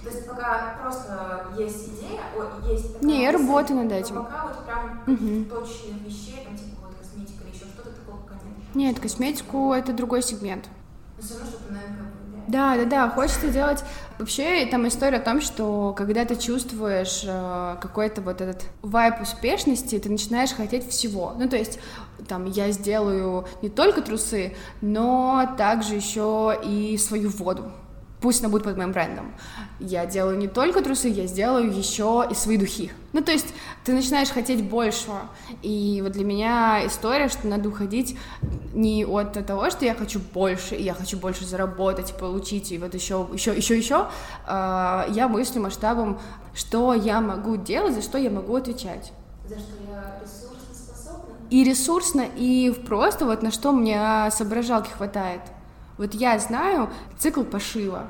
То есть пока просто есть идея, о, есть Не, я работаю над этим. пока вот прям угу. точечных вещей, там типа вот косметика или еще что-то такого пока нет. Нет, косметику это другой сегмент. Но все равно что-то, наверное, да, да, да, хочется делать... Вообще, там история о том, что когда ты чувствуешь э, какой-то вот этот вайп успешности, ты начинаешь хотеть всего. Ну, то есть, там, я сделаю не только трусы, но также еще и свою воду пусть она будет под моим брендом. Я делаю не только трусы, я сделаю еще и свои духи. Ну, то есть ты начинаешь хотеть большего. И вот для меня история, что надо уходить не от того, что я хочу больше, и я хочу больше заработать, получить, и вот еще, еще, еще, еще. А, я мыслю масштабом, что я могу делать, за что я могу отвечать. За что я ресурсно способна? И ресурсно, и просто вот на что мне соображалки хватает. Вот я знаю цикл пошива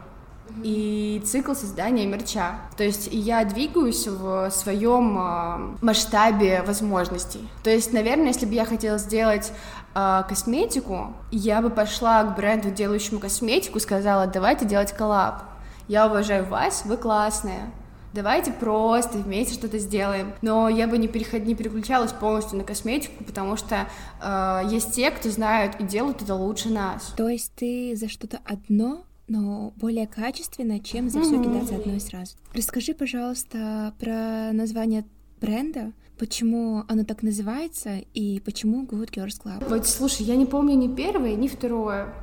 и цикл создания мерча. То есть я двигаюсь в своем э, масштабе возможностей. То есть, наверное, если бы я хотела сделать э, косметику, я бы пошла к бренду, делающему косметику, сказала, давайте делать коллаб. Я уважаю вас, вы классные. Давайте просто вместе что-то сделаем. Но я бы не, переход... не переключалась полностью на косметику, потому что э, есть те, кто знают и делают это лучше нас. То есть ты за что-то одно но более качественно, чем за все кидаться одной сразу. Расскажи, пожалуйста, про название бренда, почему оно так называется и почему Good Girls Club. Вот, слушай, я не помню ни первое, ни второе.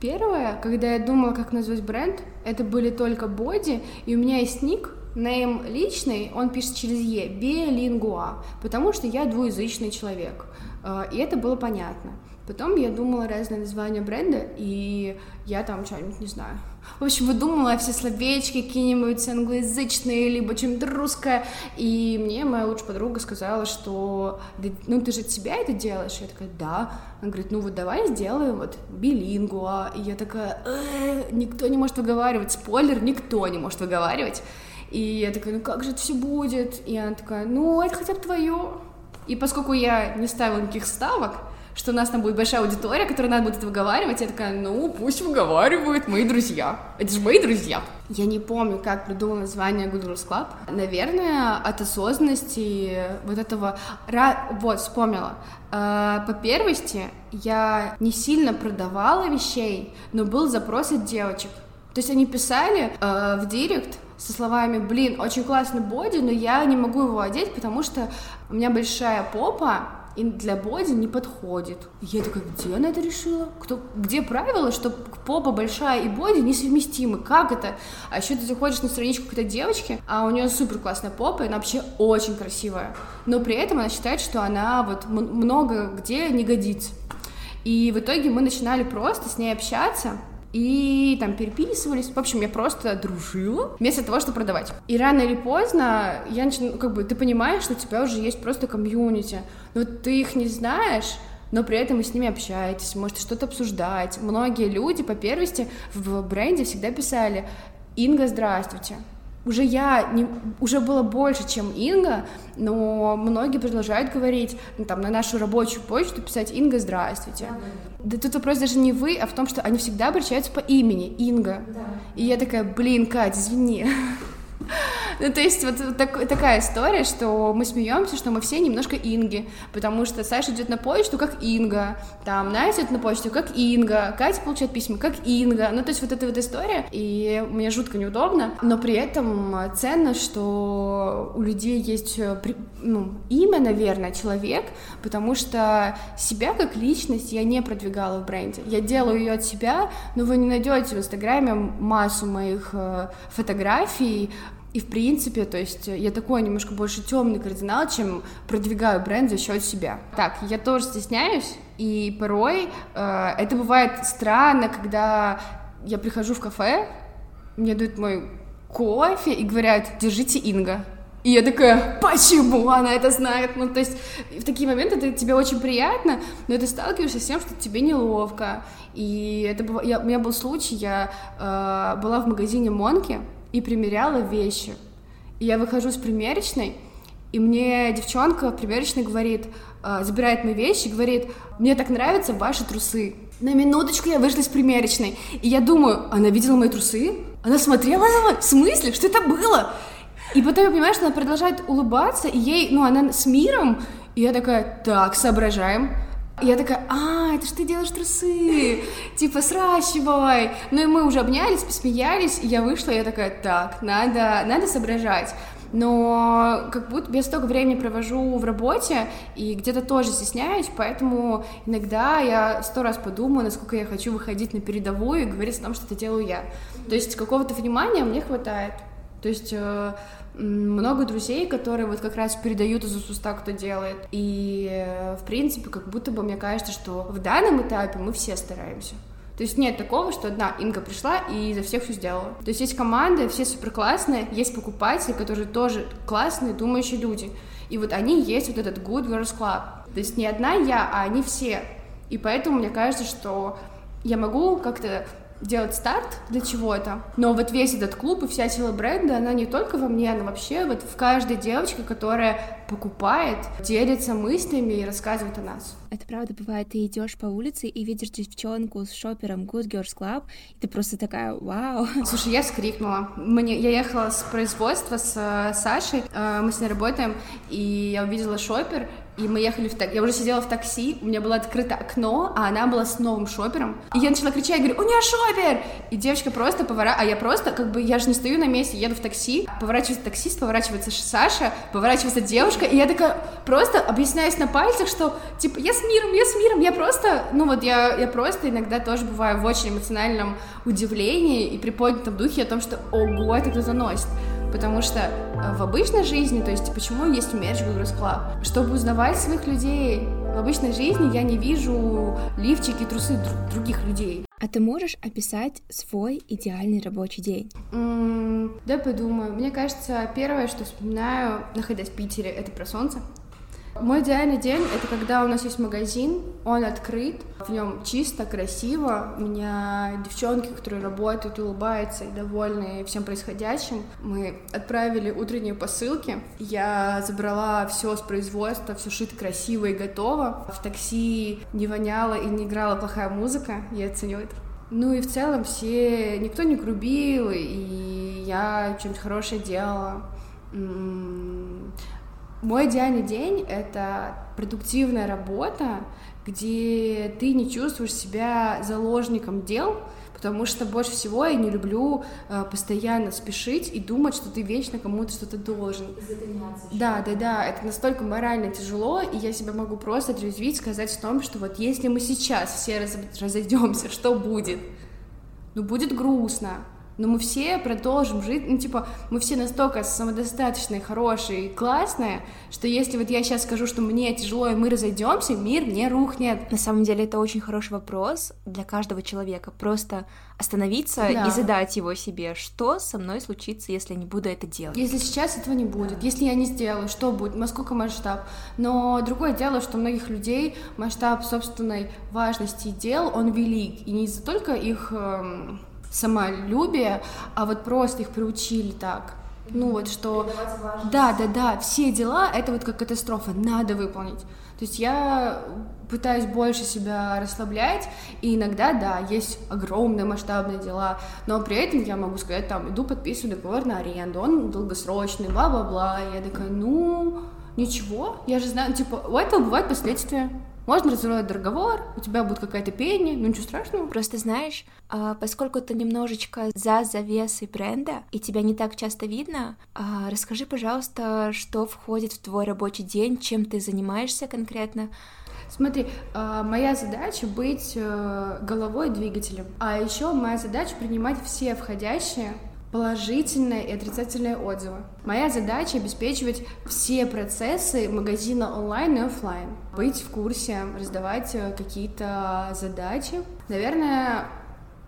Первое, когда я думала, как назвать бренд, это были только боди, и у меня есть ник, Нейм личный, он пишет через Е, билингуа, потому что я двуязычный человек. А, и это было понятно. Потом я думала разные названия бренда, и я там что-нибудь не знаю. В общем, выдумала все словечки какие-нибудь англоязычные, либо чем-то русское. И мне моя лучшая подруга сказала, что ну ты же от себя это делаешь. Я такая, да. Она говорит, ну вот давай сделаем вот билингуа. И я такая, э, никто не может выговаривать. Спойлер, никто не может выговаривать. И я такая, ну как же это все будет? И она такая, ну это хотя бы твое. И поскольку я не ставила никаких ставок, что у нас там будет большая аудитория, которая надо будет выговаривать, я такая, ну, пусть выговаривают мои друзья. Это же мои друзья. Я не помню, как придумала название Good Rules Club. Наверное, от осознанности вот этого... Вот, вспомнила. А, по первости, я не сильно продавала вещей, но был запрос от девочек. То есть они писали э, в директ со словами, блин, очень классный боди, но я не могу его одеть, потому что у меня большая попа, и для боди не подходит. Я такая, где она это решила? Кто, где правило, что попа большая и боди несовместимы? Как это? А еще ты заходишь на страничку какой-то девочки, а у нее супер классная попа, и она вообще очень красивая. Но при этом она считает, что она вот много где не годится. И в итоге мы начинали просто с ней общаться, и там переписывались. В общем, я просто дружила вместо того, чтобы продавать. И рано или поздно я начну, как бы, ты понимаешь, что у тебя уже есть просто комьюнити, но ты их не знаешь, но при этом вы с ними общаетесь, можете что-то обсуждать. Многие люди по первости в бренде всегда писали «Инга, здравствуйте» уже я не, уже было больше, чем Инга, но многие продолжают говорить, ну, там, на нашу рабочую почту писать «Инга, здравствуйте». Да. да тут вопрос даже не вы, а в том, что они всегда обращаются по имени «Инга». Да. И я такая, блин, Кать, извини. Ну, то есть вот так, такая история, что мы смеемся, что мы все немножко Инги, потому что Саша идет на почту как Инга, там Настя идет на почту как Инга, Катя получает письма как Инга, ну, то есть вот эта вот история, и мне жутко неудобно, но при этом ценно, что у людей есть э, ну, имя, наверное, человек, потому что себя как личность я не продвигала в бренде. Я делаю ее от себя, но вы не найдете в Инстаграме массу моих э, фотографий, и в принципе, то есть я такой немножко больше темный кардинал, чем продвигаю бренд за счет себя. Так, я тоже стесняюсь, и порой э, это бывает странно, когда я прихожу в кафе, мне дают мой кофе и говорят, держите Инга. И я такая, почему она это знает? Ну, то есть в такие моменты это тебе очень приятно, но ты сталкиваешься с тем, что тебе неловко. И это было, я, у меня был случай, я э, была в магазине Монки, и примеряла вещи. И я выхожу с примерочной, и мне девчонка в примерочной говорит, э, забирает мои вещи, говорит, мне так нравятся ваши трусы. На минуточку я вышла из примерочной, и я думаю, она видела мои трусы? Она смотрела на меня? В смысле? Что это было? И потом я понимаю, что она продолжает улыбаться, и ей, ну, она с миром, и я такая, так, соображаем. И я такая, а, это ж ты делаешь трусы, типа, сращивай. Ну и мы уже обнялись, посмеялись, и я вышла, и я такая, так, надо, надо соображать но как будто я столько времени провожу в работе и где-то тоже стесняюсь, поэтому иногда я сто раз подумаю, насколько я хочу выходить на передовую и говорить о том, что это делаю я. То есть какого-то внимания мне хватает. То есть э, много друзей, которые вот как раз передают из уста, кто делает. И, э, в принципе, как будто бы мне кажется, что в данном этапе мы все стараемся. То есть нет такого, что одна Инга пришла и за всех все сделала. То есть есть команда, все супер классные, есть покупатели, которые тоже классные, думающие люди. И вот они есть вот этот Good Girls Club. То есть не одна я, а они все. И поэтому мне кажется, что я могу как-то делать старт для чего-то, но вот весь этот клуб и вся сила бренда, она не только во мне, она вообще вот в каждой девочке, которая покупает, делится мыслями и рассказывает о нас. Это правда бывает, ты идешь по улице и видишь девчонку с шопером Good Girls Club, и ты просто такая, вау. Слушай, я скрикнула. Мне, я ехала с производства с э, Сашей, э, мы с ней работаем, и я увидела шопер, и мы ехали в такси. Я уже сидела в такси, у меня было открыто окно, а она была с новым шопером. И я начала кричать, говорю, у нее шопер! И девочка просто поворачивает, а я просто, как бы, я же не стою на месте, еду в такси, поворачивается таксист, поворачивается Саша, поворачивается девушка, и я такая просто объясняюсь на пальцах, что, типа, я с миром, я с миром, я просто, ну вот, я, я просто иногда тоже бываю в очень эмоциональном удивлении и приподнятом духе о том, что, ого, это кто заносит потому что э, в обычной жизни, то есть почему есть мерч Good Club? Чтобы узнавать своих людей. В обычной жизни я не вижу лифчики и трусы друг, других людей. А ты можешь описать свой идеальный рабочий день? Mm, да, подумаю. Мне кажется, первое, что вспоминаю, находясь в Питере, это про солнце. Мой идеальный день — это когда у нас есть магазин, он открыт, в нем чисто, красиво. У меня девчонки, которые работают, улыбаются и довольны всем происходящим. Мы отправили утренние посылки. Я забрала все с производства, все шито красиво и готово. В такси не воняло и не играла плохая музыка. Я ценю это. Ну и в целом все, никто не грубил, и я что-нибудь хорошее делала. Мой идеальный день — это продуктивная работа, где ты не чувствуешь себя заложником дел, потому что больше всего я не люблю э, постоянно спешить и думать, что ты вечно кому-то что-то должен. Да, да, да, это настолько морально тяжело, и я себя могу просто отрезвить, сказать в том, что вот если мы сейчас все раз, разойдемся, что будет? Ну, будет грустно, но мы все продолжим жить, ну, типа, мы все настолько самодостаточные, хорошие и классные, что если вот я сейчас скажу, что мне тяжело, и мы разойдемся, мир не рухнет. На самом деле это очень хороший вопрос для каждого человека. Просто остановиться да. и задать его себе, что со мной случится, если я не буду это делать. Если сейчас этого не будет, если я не сделаю, что будет, насколько масштаб. Но другое дело, что у многих людей масштаб собственной важности дел, он велик, и не из-за только их... Эм самолюбие, а вот просто их приучили так. Ну вот что, да, да, да, все дела это вот как катастрофа, надо выполнить. То есть я пытаюсь больше себя расслаблять, и иногда, да, есть огромные масштабные дела, но при этом я могу сказать, там, иду подписываю договор на аренду, он долгосрочный, бла-бла-бла, я такая, ну, ничего, я же знаю, типа, у этого бывают последствия, можно разорвать договор, у тебя будет какая-то пение, ну ничего страшного. Просто знаешь, а, поскольку ты немножечко за завесой бренда, и тебя не так часто видно, а, расскажи, пожалуйста, что входит в твой рабочий день, чем ты занимаешься конкретно, Смотри, а, моя задача быть э, головой двигателем, а еще моя задача принимать все входящие положительные и отрицательные отзывы. Моя задача обеспечивать все процессы магазина онлайн и офлайн, быть в курсе, раздавать э, какие-то задачи. Наверное,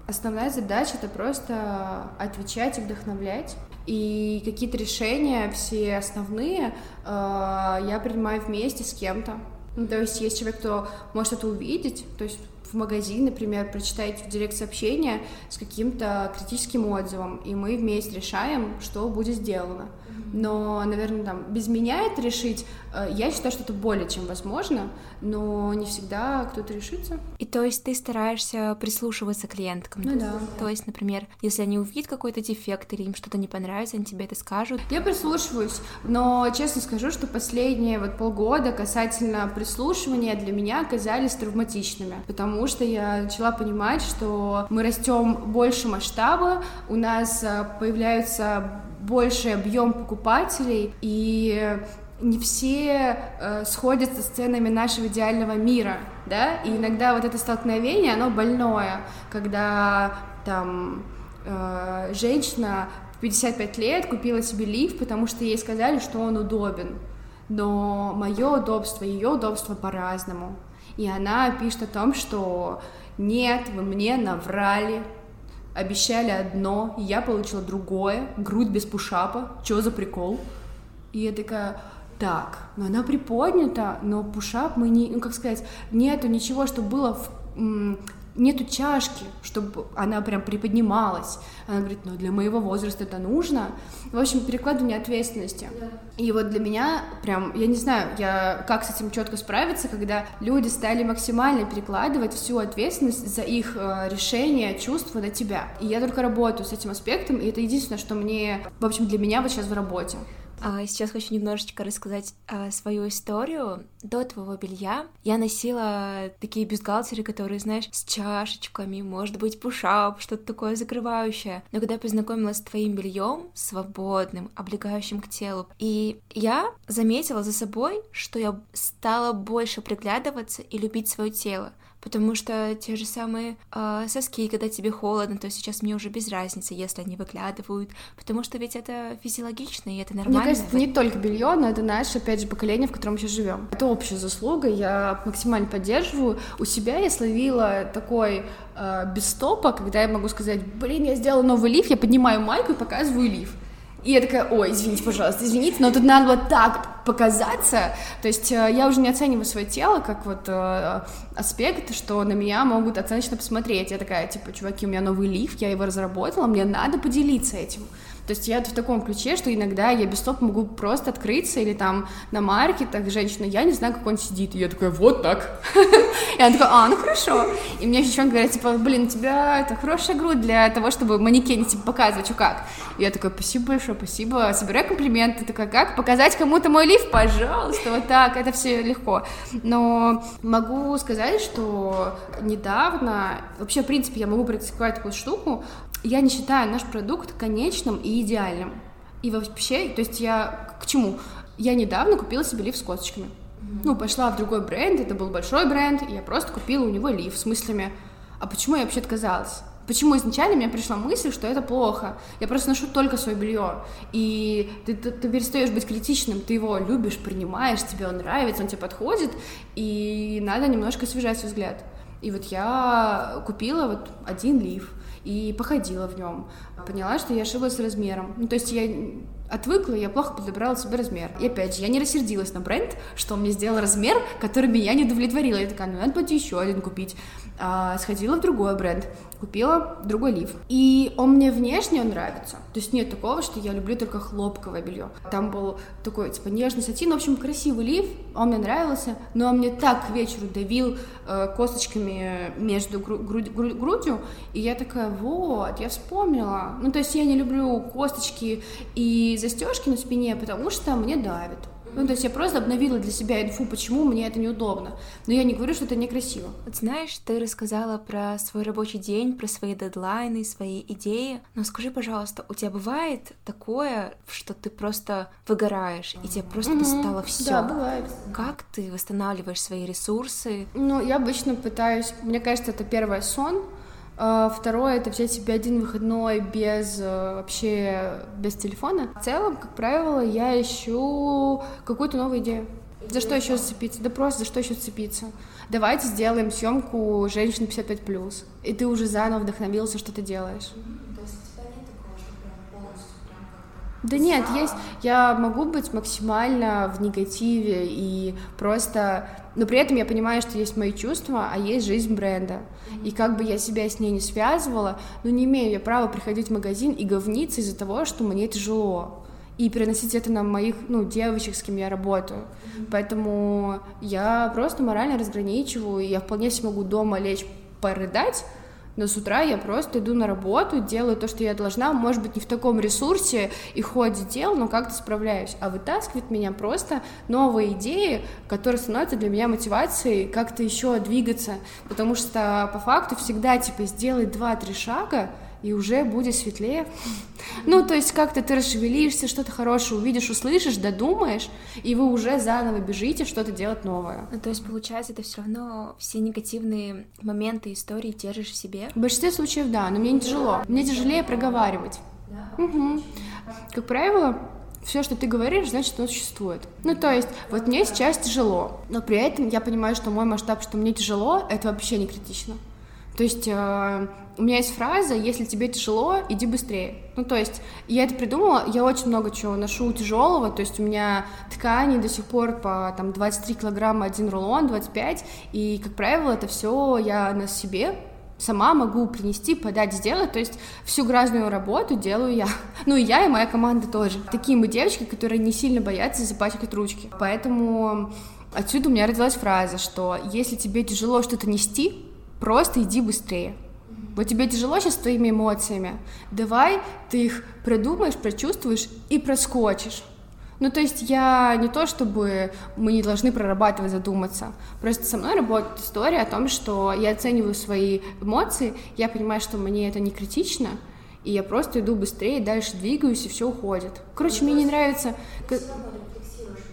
основная задача это просто отвечать и вдохновлять. И какие-то решения, все основные, э, я принимаю вместе с кем-то. Ну, то есть есть человек, кто может это увидеть, то есть в магазин, например, прочитать в директ сообщение с каким-то критическим отзывом, и мы вместе решаем, что будет сделано но, наверное, там без меня это решить, э, я считаю, что это более чем возможно, но не всегда кто-то решится. И то есть ты стараешься прислушиваться к клиенткам? Ну да. То есть, например, если они увидят какой-то дефект или им что-то не понравится, они тебе это скажут? Я прислушиваюсь, но честно скажу, что последние вот полгода касательно прислушивания для меня оказались травматичными, потому что я начала понимать, что мы растем больше масштаба, у нас э, появляются больший объем покупателей, и не все э, сходятся с ценами нашего идеального мира, да, и иногда вот это столкновение, оно больное, когда там э, женщина в 55 лет купила себе лифт, потому что ей сказали, что он удобен, но мое удобство, ее удобство по-разному, и она пишет о том, что нет, вы мне наврали, обещали одно, я получила другое, грудь без пушапа, что за прикол? И я такая, так, но она приподнята, но пушап мы не, ну как сказать, нету ничего, что было в нету чашки, чтобы она прям приподнималась. Она говорит, ну для моего возраста это нужно. В общем, перекладывание ответственности. Да. И вот для меня прям, я не знаю, я как с этим четко справиться, когда люди стали максимально перекладывать всю ответственность за их э, решение, чувства на тебя. И я только работаю с этим аспектом, и это единственное, что мне, в общем, для меня вот сейчас в работе. А сейчас хочу немножечко рассказать а, свою историю. До твоего белья я носила такие бюстгальтеры, которые, знаешь, с чашечками, может быть, пушап, что-то такое закрывающее. Но когда я познакомилась с твоим бельем, свободным, облегающим к телу, и я заметила за собой, что я стала больше приглядываться и любить свое тело потому что те же самые э, соски, когда тебе холодно, то сейчас мне уже без разницы, если они выглядывают, потому что ведь это физиологично и это нормально. Мне кажется, это не только белье, но это наше, опять же, поколение, в котором мы сейчас живем. Это общая заслуга, я максимально поддерживаю. У себя я словила такой э, без стопа, когда я могу сказать, блин, я сделала новый лиф, я поднимаю майку и показываю лиф. И я такая, ой, извините, пожалуйста, извините, но тут надо было так показаться. То есть э, я уже не оцениваю свое тело как вот э, аспект, что на меня могут оценочно посмотреть. Я такая, типа, чуваки, у меня новый лифт, я его разработала, мне надо поделиться этим. То есть я в таком ключе, что иногда я без стоп могу просто открыться или там на маркетах женщина, я не знаю, как он сидит. И я такая, вот так. [laughs] И она такая, а, ну хорошо. И мне еще говорят, типа, блин, у тебя это хорошая грудь для того, чтобы манекене типа показывать, что как. И я такая, спасибо большое, спасибо, собираю комплименты. Такая, как? Показать кому-то мой лифт? Пожалуйста, вот так, это все легко. Но могу сказать, что недавно, вообще, в принципе, я могу практиковать такую штуку, я не считаю наш продукт конечным и идеальным. И вообще, то есть я к чему? Я недавно купила себе лиф с косточками. Ну, пошла в другой бренд, это был большой бренд, и я просто купила у него лиф с мыслями, а почему я вообще отказалась? Почему изначально мне пришла мысль, что это плохо? Я просто ношу только свое белье. И ты, ты, ты перестаешь быть критичным, ты его любишь, принимаешь, тебе он нравится, он тебе подходит, и надо немножко освежать свой взгляд. И вот я купила вот один лиф и походила в нем. Поняла, что я ошиблась с размером. Ну, то есть я отвыкла, я плохо подобрала себе размер. И опять же, я не рассердилась на бренд, что он мне сделал размер, который меня не удовлетворил. Я такая, ну надо пойти еще один купить. А, сходила в другой бренд, купила другой лиф. И он мне внешне нравится. То есть нет такого, что я люблю только хлопковое белье. Там был такой, типа, нежный сатин. В общем, красивый лиф, он мне нравился, но он мне так к вечеру давил э, косточками между гру- грудь, грудь, грудью. И я такая, вот, я вспомнила. Ну, то есть я не люблю косточки и застежки на спине, потому что мне давит. Ну, то есть я просто обновила для себя инфу, почему мне это неудобно. Но я не говорю, что это некрасиво. Вот знаешь, ты рассказала про свой рабочий день, про свои дедлайны, свои идеи. Но скажи, пожалуйста, у тебя бывает такое, что ты просто выгораешь, и тебе просто mm-hmm. достало все? Да, бывает. Как ты восстанавливаешь свои ресурсы? Ну, я обычно пытаюсь, мне кажется, это первое сон, второе это взять себе один выходной без э, вообще без телефона. В целом, как правило, я ищу какую-то новую идею. За что еще зацепиться? Да просто за что еще зацепиться? Давайте сделаем съемку женщин 55+. И ты уже заново вдохновился, что ты делаешь. Да нет, есть. Я могу быть максимально в негативе и просто... Но при этом я понимаю, что есть мои чувства, а есть жизнь бренда. И как бы я себя с ней не связывала, но не имею я права приходить в магазин и говниться из-за того, что мне тяжело и переносить это на моих, ну, девочек, с кем я работаю. Mm-hmm. Поэтому я просто морально разграничиваю, и я вполне себе могу дома лечь порыдать, но с утра я просто иду на работу, делаю то, что я должна, может быть, не в таком ресурсе и ходе дел, но как-то справляюсь. А вытаскивает меня просто новые идеи, которые становятся для меня мотивацией как-то еще двигаться, потому что по факту всегда, типа, сделать два-три шага, и уже будет светлее. Ну, то есть как-то ты расшевелишься, что-то хорошее увидишь, услышишь, додумаешь, и вы уже заново бежите что-то делать новое. Ну, то есть, получается, это все равно все негативные моменты истории держишь в себе? В большинстве случаев, да, но мне не тяжело. Мне тяжелее проговаривать. Угу. Как правило, все, что ты говоришь, значит, оно существует. Ну, то есть, вот мне сейчас тяжело, но при этом я понимаю, что мой масштаб, что мне тяжело, это вообще не критично. То есть э, у меня есть фраза «если тебе тяжело, иди быстрее». Ну, то есть я это придумала, я очень много чего ношу тяжелого, то есть у меня ткани до сих пор по там 23 килограмма один рулон, 25, и, как правило, это все я на себе сама могу принести, подать, сделать, то есть всю грязную работу делаю я. [laughs] Ну и я, и моя команда тоже. Такие мы девочки, которые не сильно боятся запачкать ручки. Поэтому отсюда у меня родилась фраза, что если тебе тяжело что-то нести, Просто иди быстрее. Вот тебе тяжело сейчас с твоими эмоциями. Давай ты их продумаешь, прочувствуешь и проскочишь. Ну, то есть я не то, чтобы мы не должны прорабатывать, задуматься. Просто со мной работает история о том, что я оцениваю свои эмоции, я понимаю, что мне это не критично, и я просто иду быстрее, дальше двигаюсь, и все уходит. Короче, ну, мне не нравится...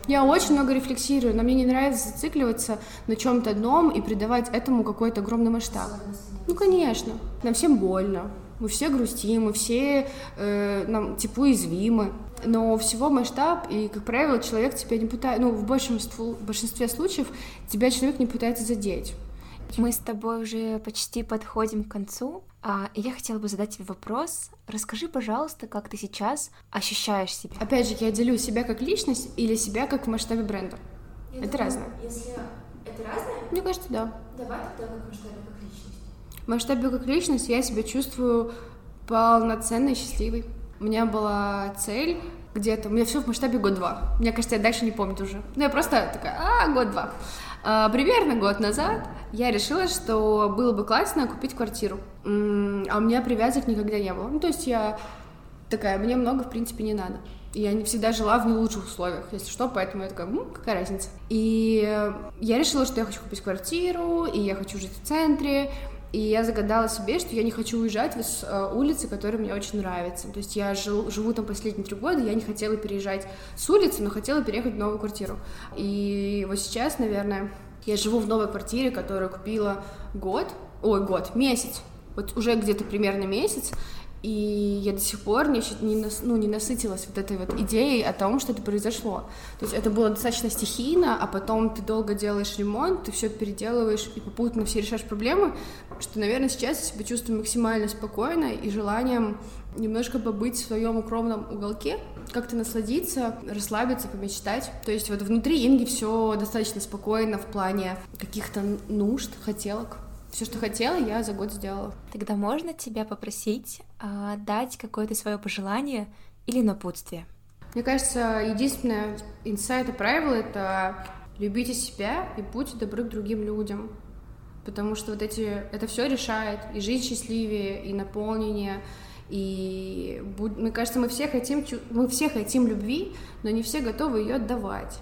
Я очень много рефлексирую, но мне не нравится зацикливаться на чем-то одном и придавать этому какой-то огромный масштаб. Ну, конечно. Нам всем больно. Мы все грустим, мы все э, нам, типа, уязвимы. Но всего масштаб, и, как правило, человек тебя не пытается, ну, в большинстве, в большинстве случаев тебя человек не пытается задеть. Мы с тобой уже почти подходим к концу. А, я хотела бы задать тебе вопрос. Расскажи, пожалуйста, как ты сейчас ощущаешь себя. Опять же, я делю себя как личность или себя как в масштабе бренда. Я это думаю, разное. Если это разное? Мне кажется, да. Давай тогда как в масштабе как личность. В масштабе как личность я себя чувствую полноценной, счастливой. У меня была цель где-то, у меня все в масштабе год-два. Мне кажется, я дальше не помню уже. Ну, я просто такая, а, год-два. А, примерно год назад я решила, что было бы классно купить квартиру. А у меня привязок никогда не было. Ну, то есть я такая, мне много, в принципе, не надо. Я не всегда жила в не лучших условиях, если что, поэтому я такая, ну, какая разница. И я решила, что я хочу купить квартиру, и я хочу жить в центре, и я загадала себе, что я не хочу уезжать с э, улицы, которая мне очень нравится. То есть я жил, живу там последние три года, я не хотела переезжать с улицы, но хотела переехать в новую квартиру. И вот сейчас, наверное, я живу в новой квартире, которую купила год, ой, год, месяц, вот уже где-то примерно месяц, и я до сих пор не, не, нас, ну, не насытилась вот этой вот идеей о том, что это произошло. То есть это было достаточно стихийно, а потом ты долго делаешь ремонт, ты все переделываешь и попутно все решаешь проблемы, что, наверное, сейчас я себя чувствую максимально спокойно и желанием немножко побыть в своем укромном уголке, как-то насладиться, расслабиться, помечтать. То есть вот внутри Инги все достаточно спокойно в плане каких-то нужд, хотелок. Все, что хотела, я за год сделала. Тогда можно тебя попросить э, дать какое-то свое пожелание или напутствие? Мне кажется, единственное инсайт и правило — это любите себя и будьте добры к другим людям. Потому что вот эти, это все решает и жизнь счастливее, и наполнение, и мне кажется, мы все хотим, мы все хотим любви, но не все готовы ее отдавать.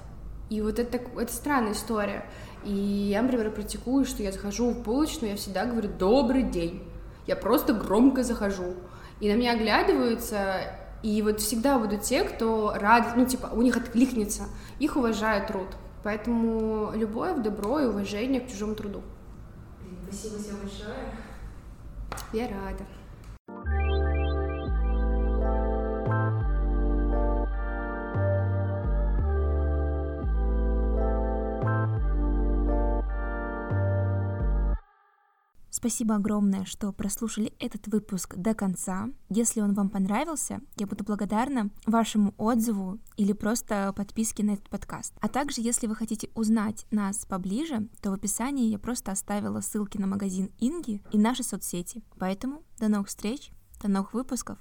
И вот это, это странная история. И я, например, практикую, что я захожу в булочную, я всегда говорю «добрый день». Я просто громко захожу. И на меня оглядываются, и вот всегда будут те, кто рад, ну, типа, у них откликнется, их уважает труд. Поэтому любовь, добро и уважение к чужому труду. Спасибо тебе большое. Я рада. Спасибо огромное, что прослушали этот выпуск до конца. Если он вам понравился, я буду благодарна вашему отзыву или просто подписке на этот подкаст. А также, если вы хотите узнать нас поближе, то в описании я просто оставила ссылки на магазин Инги и наши соцсети. Поэтому до новых встреч, до новых выпусков.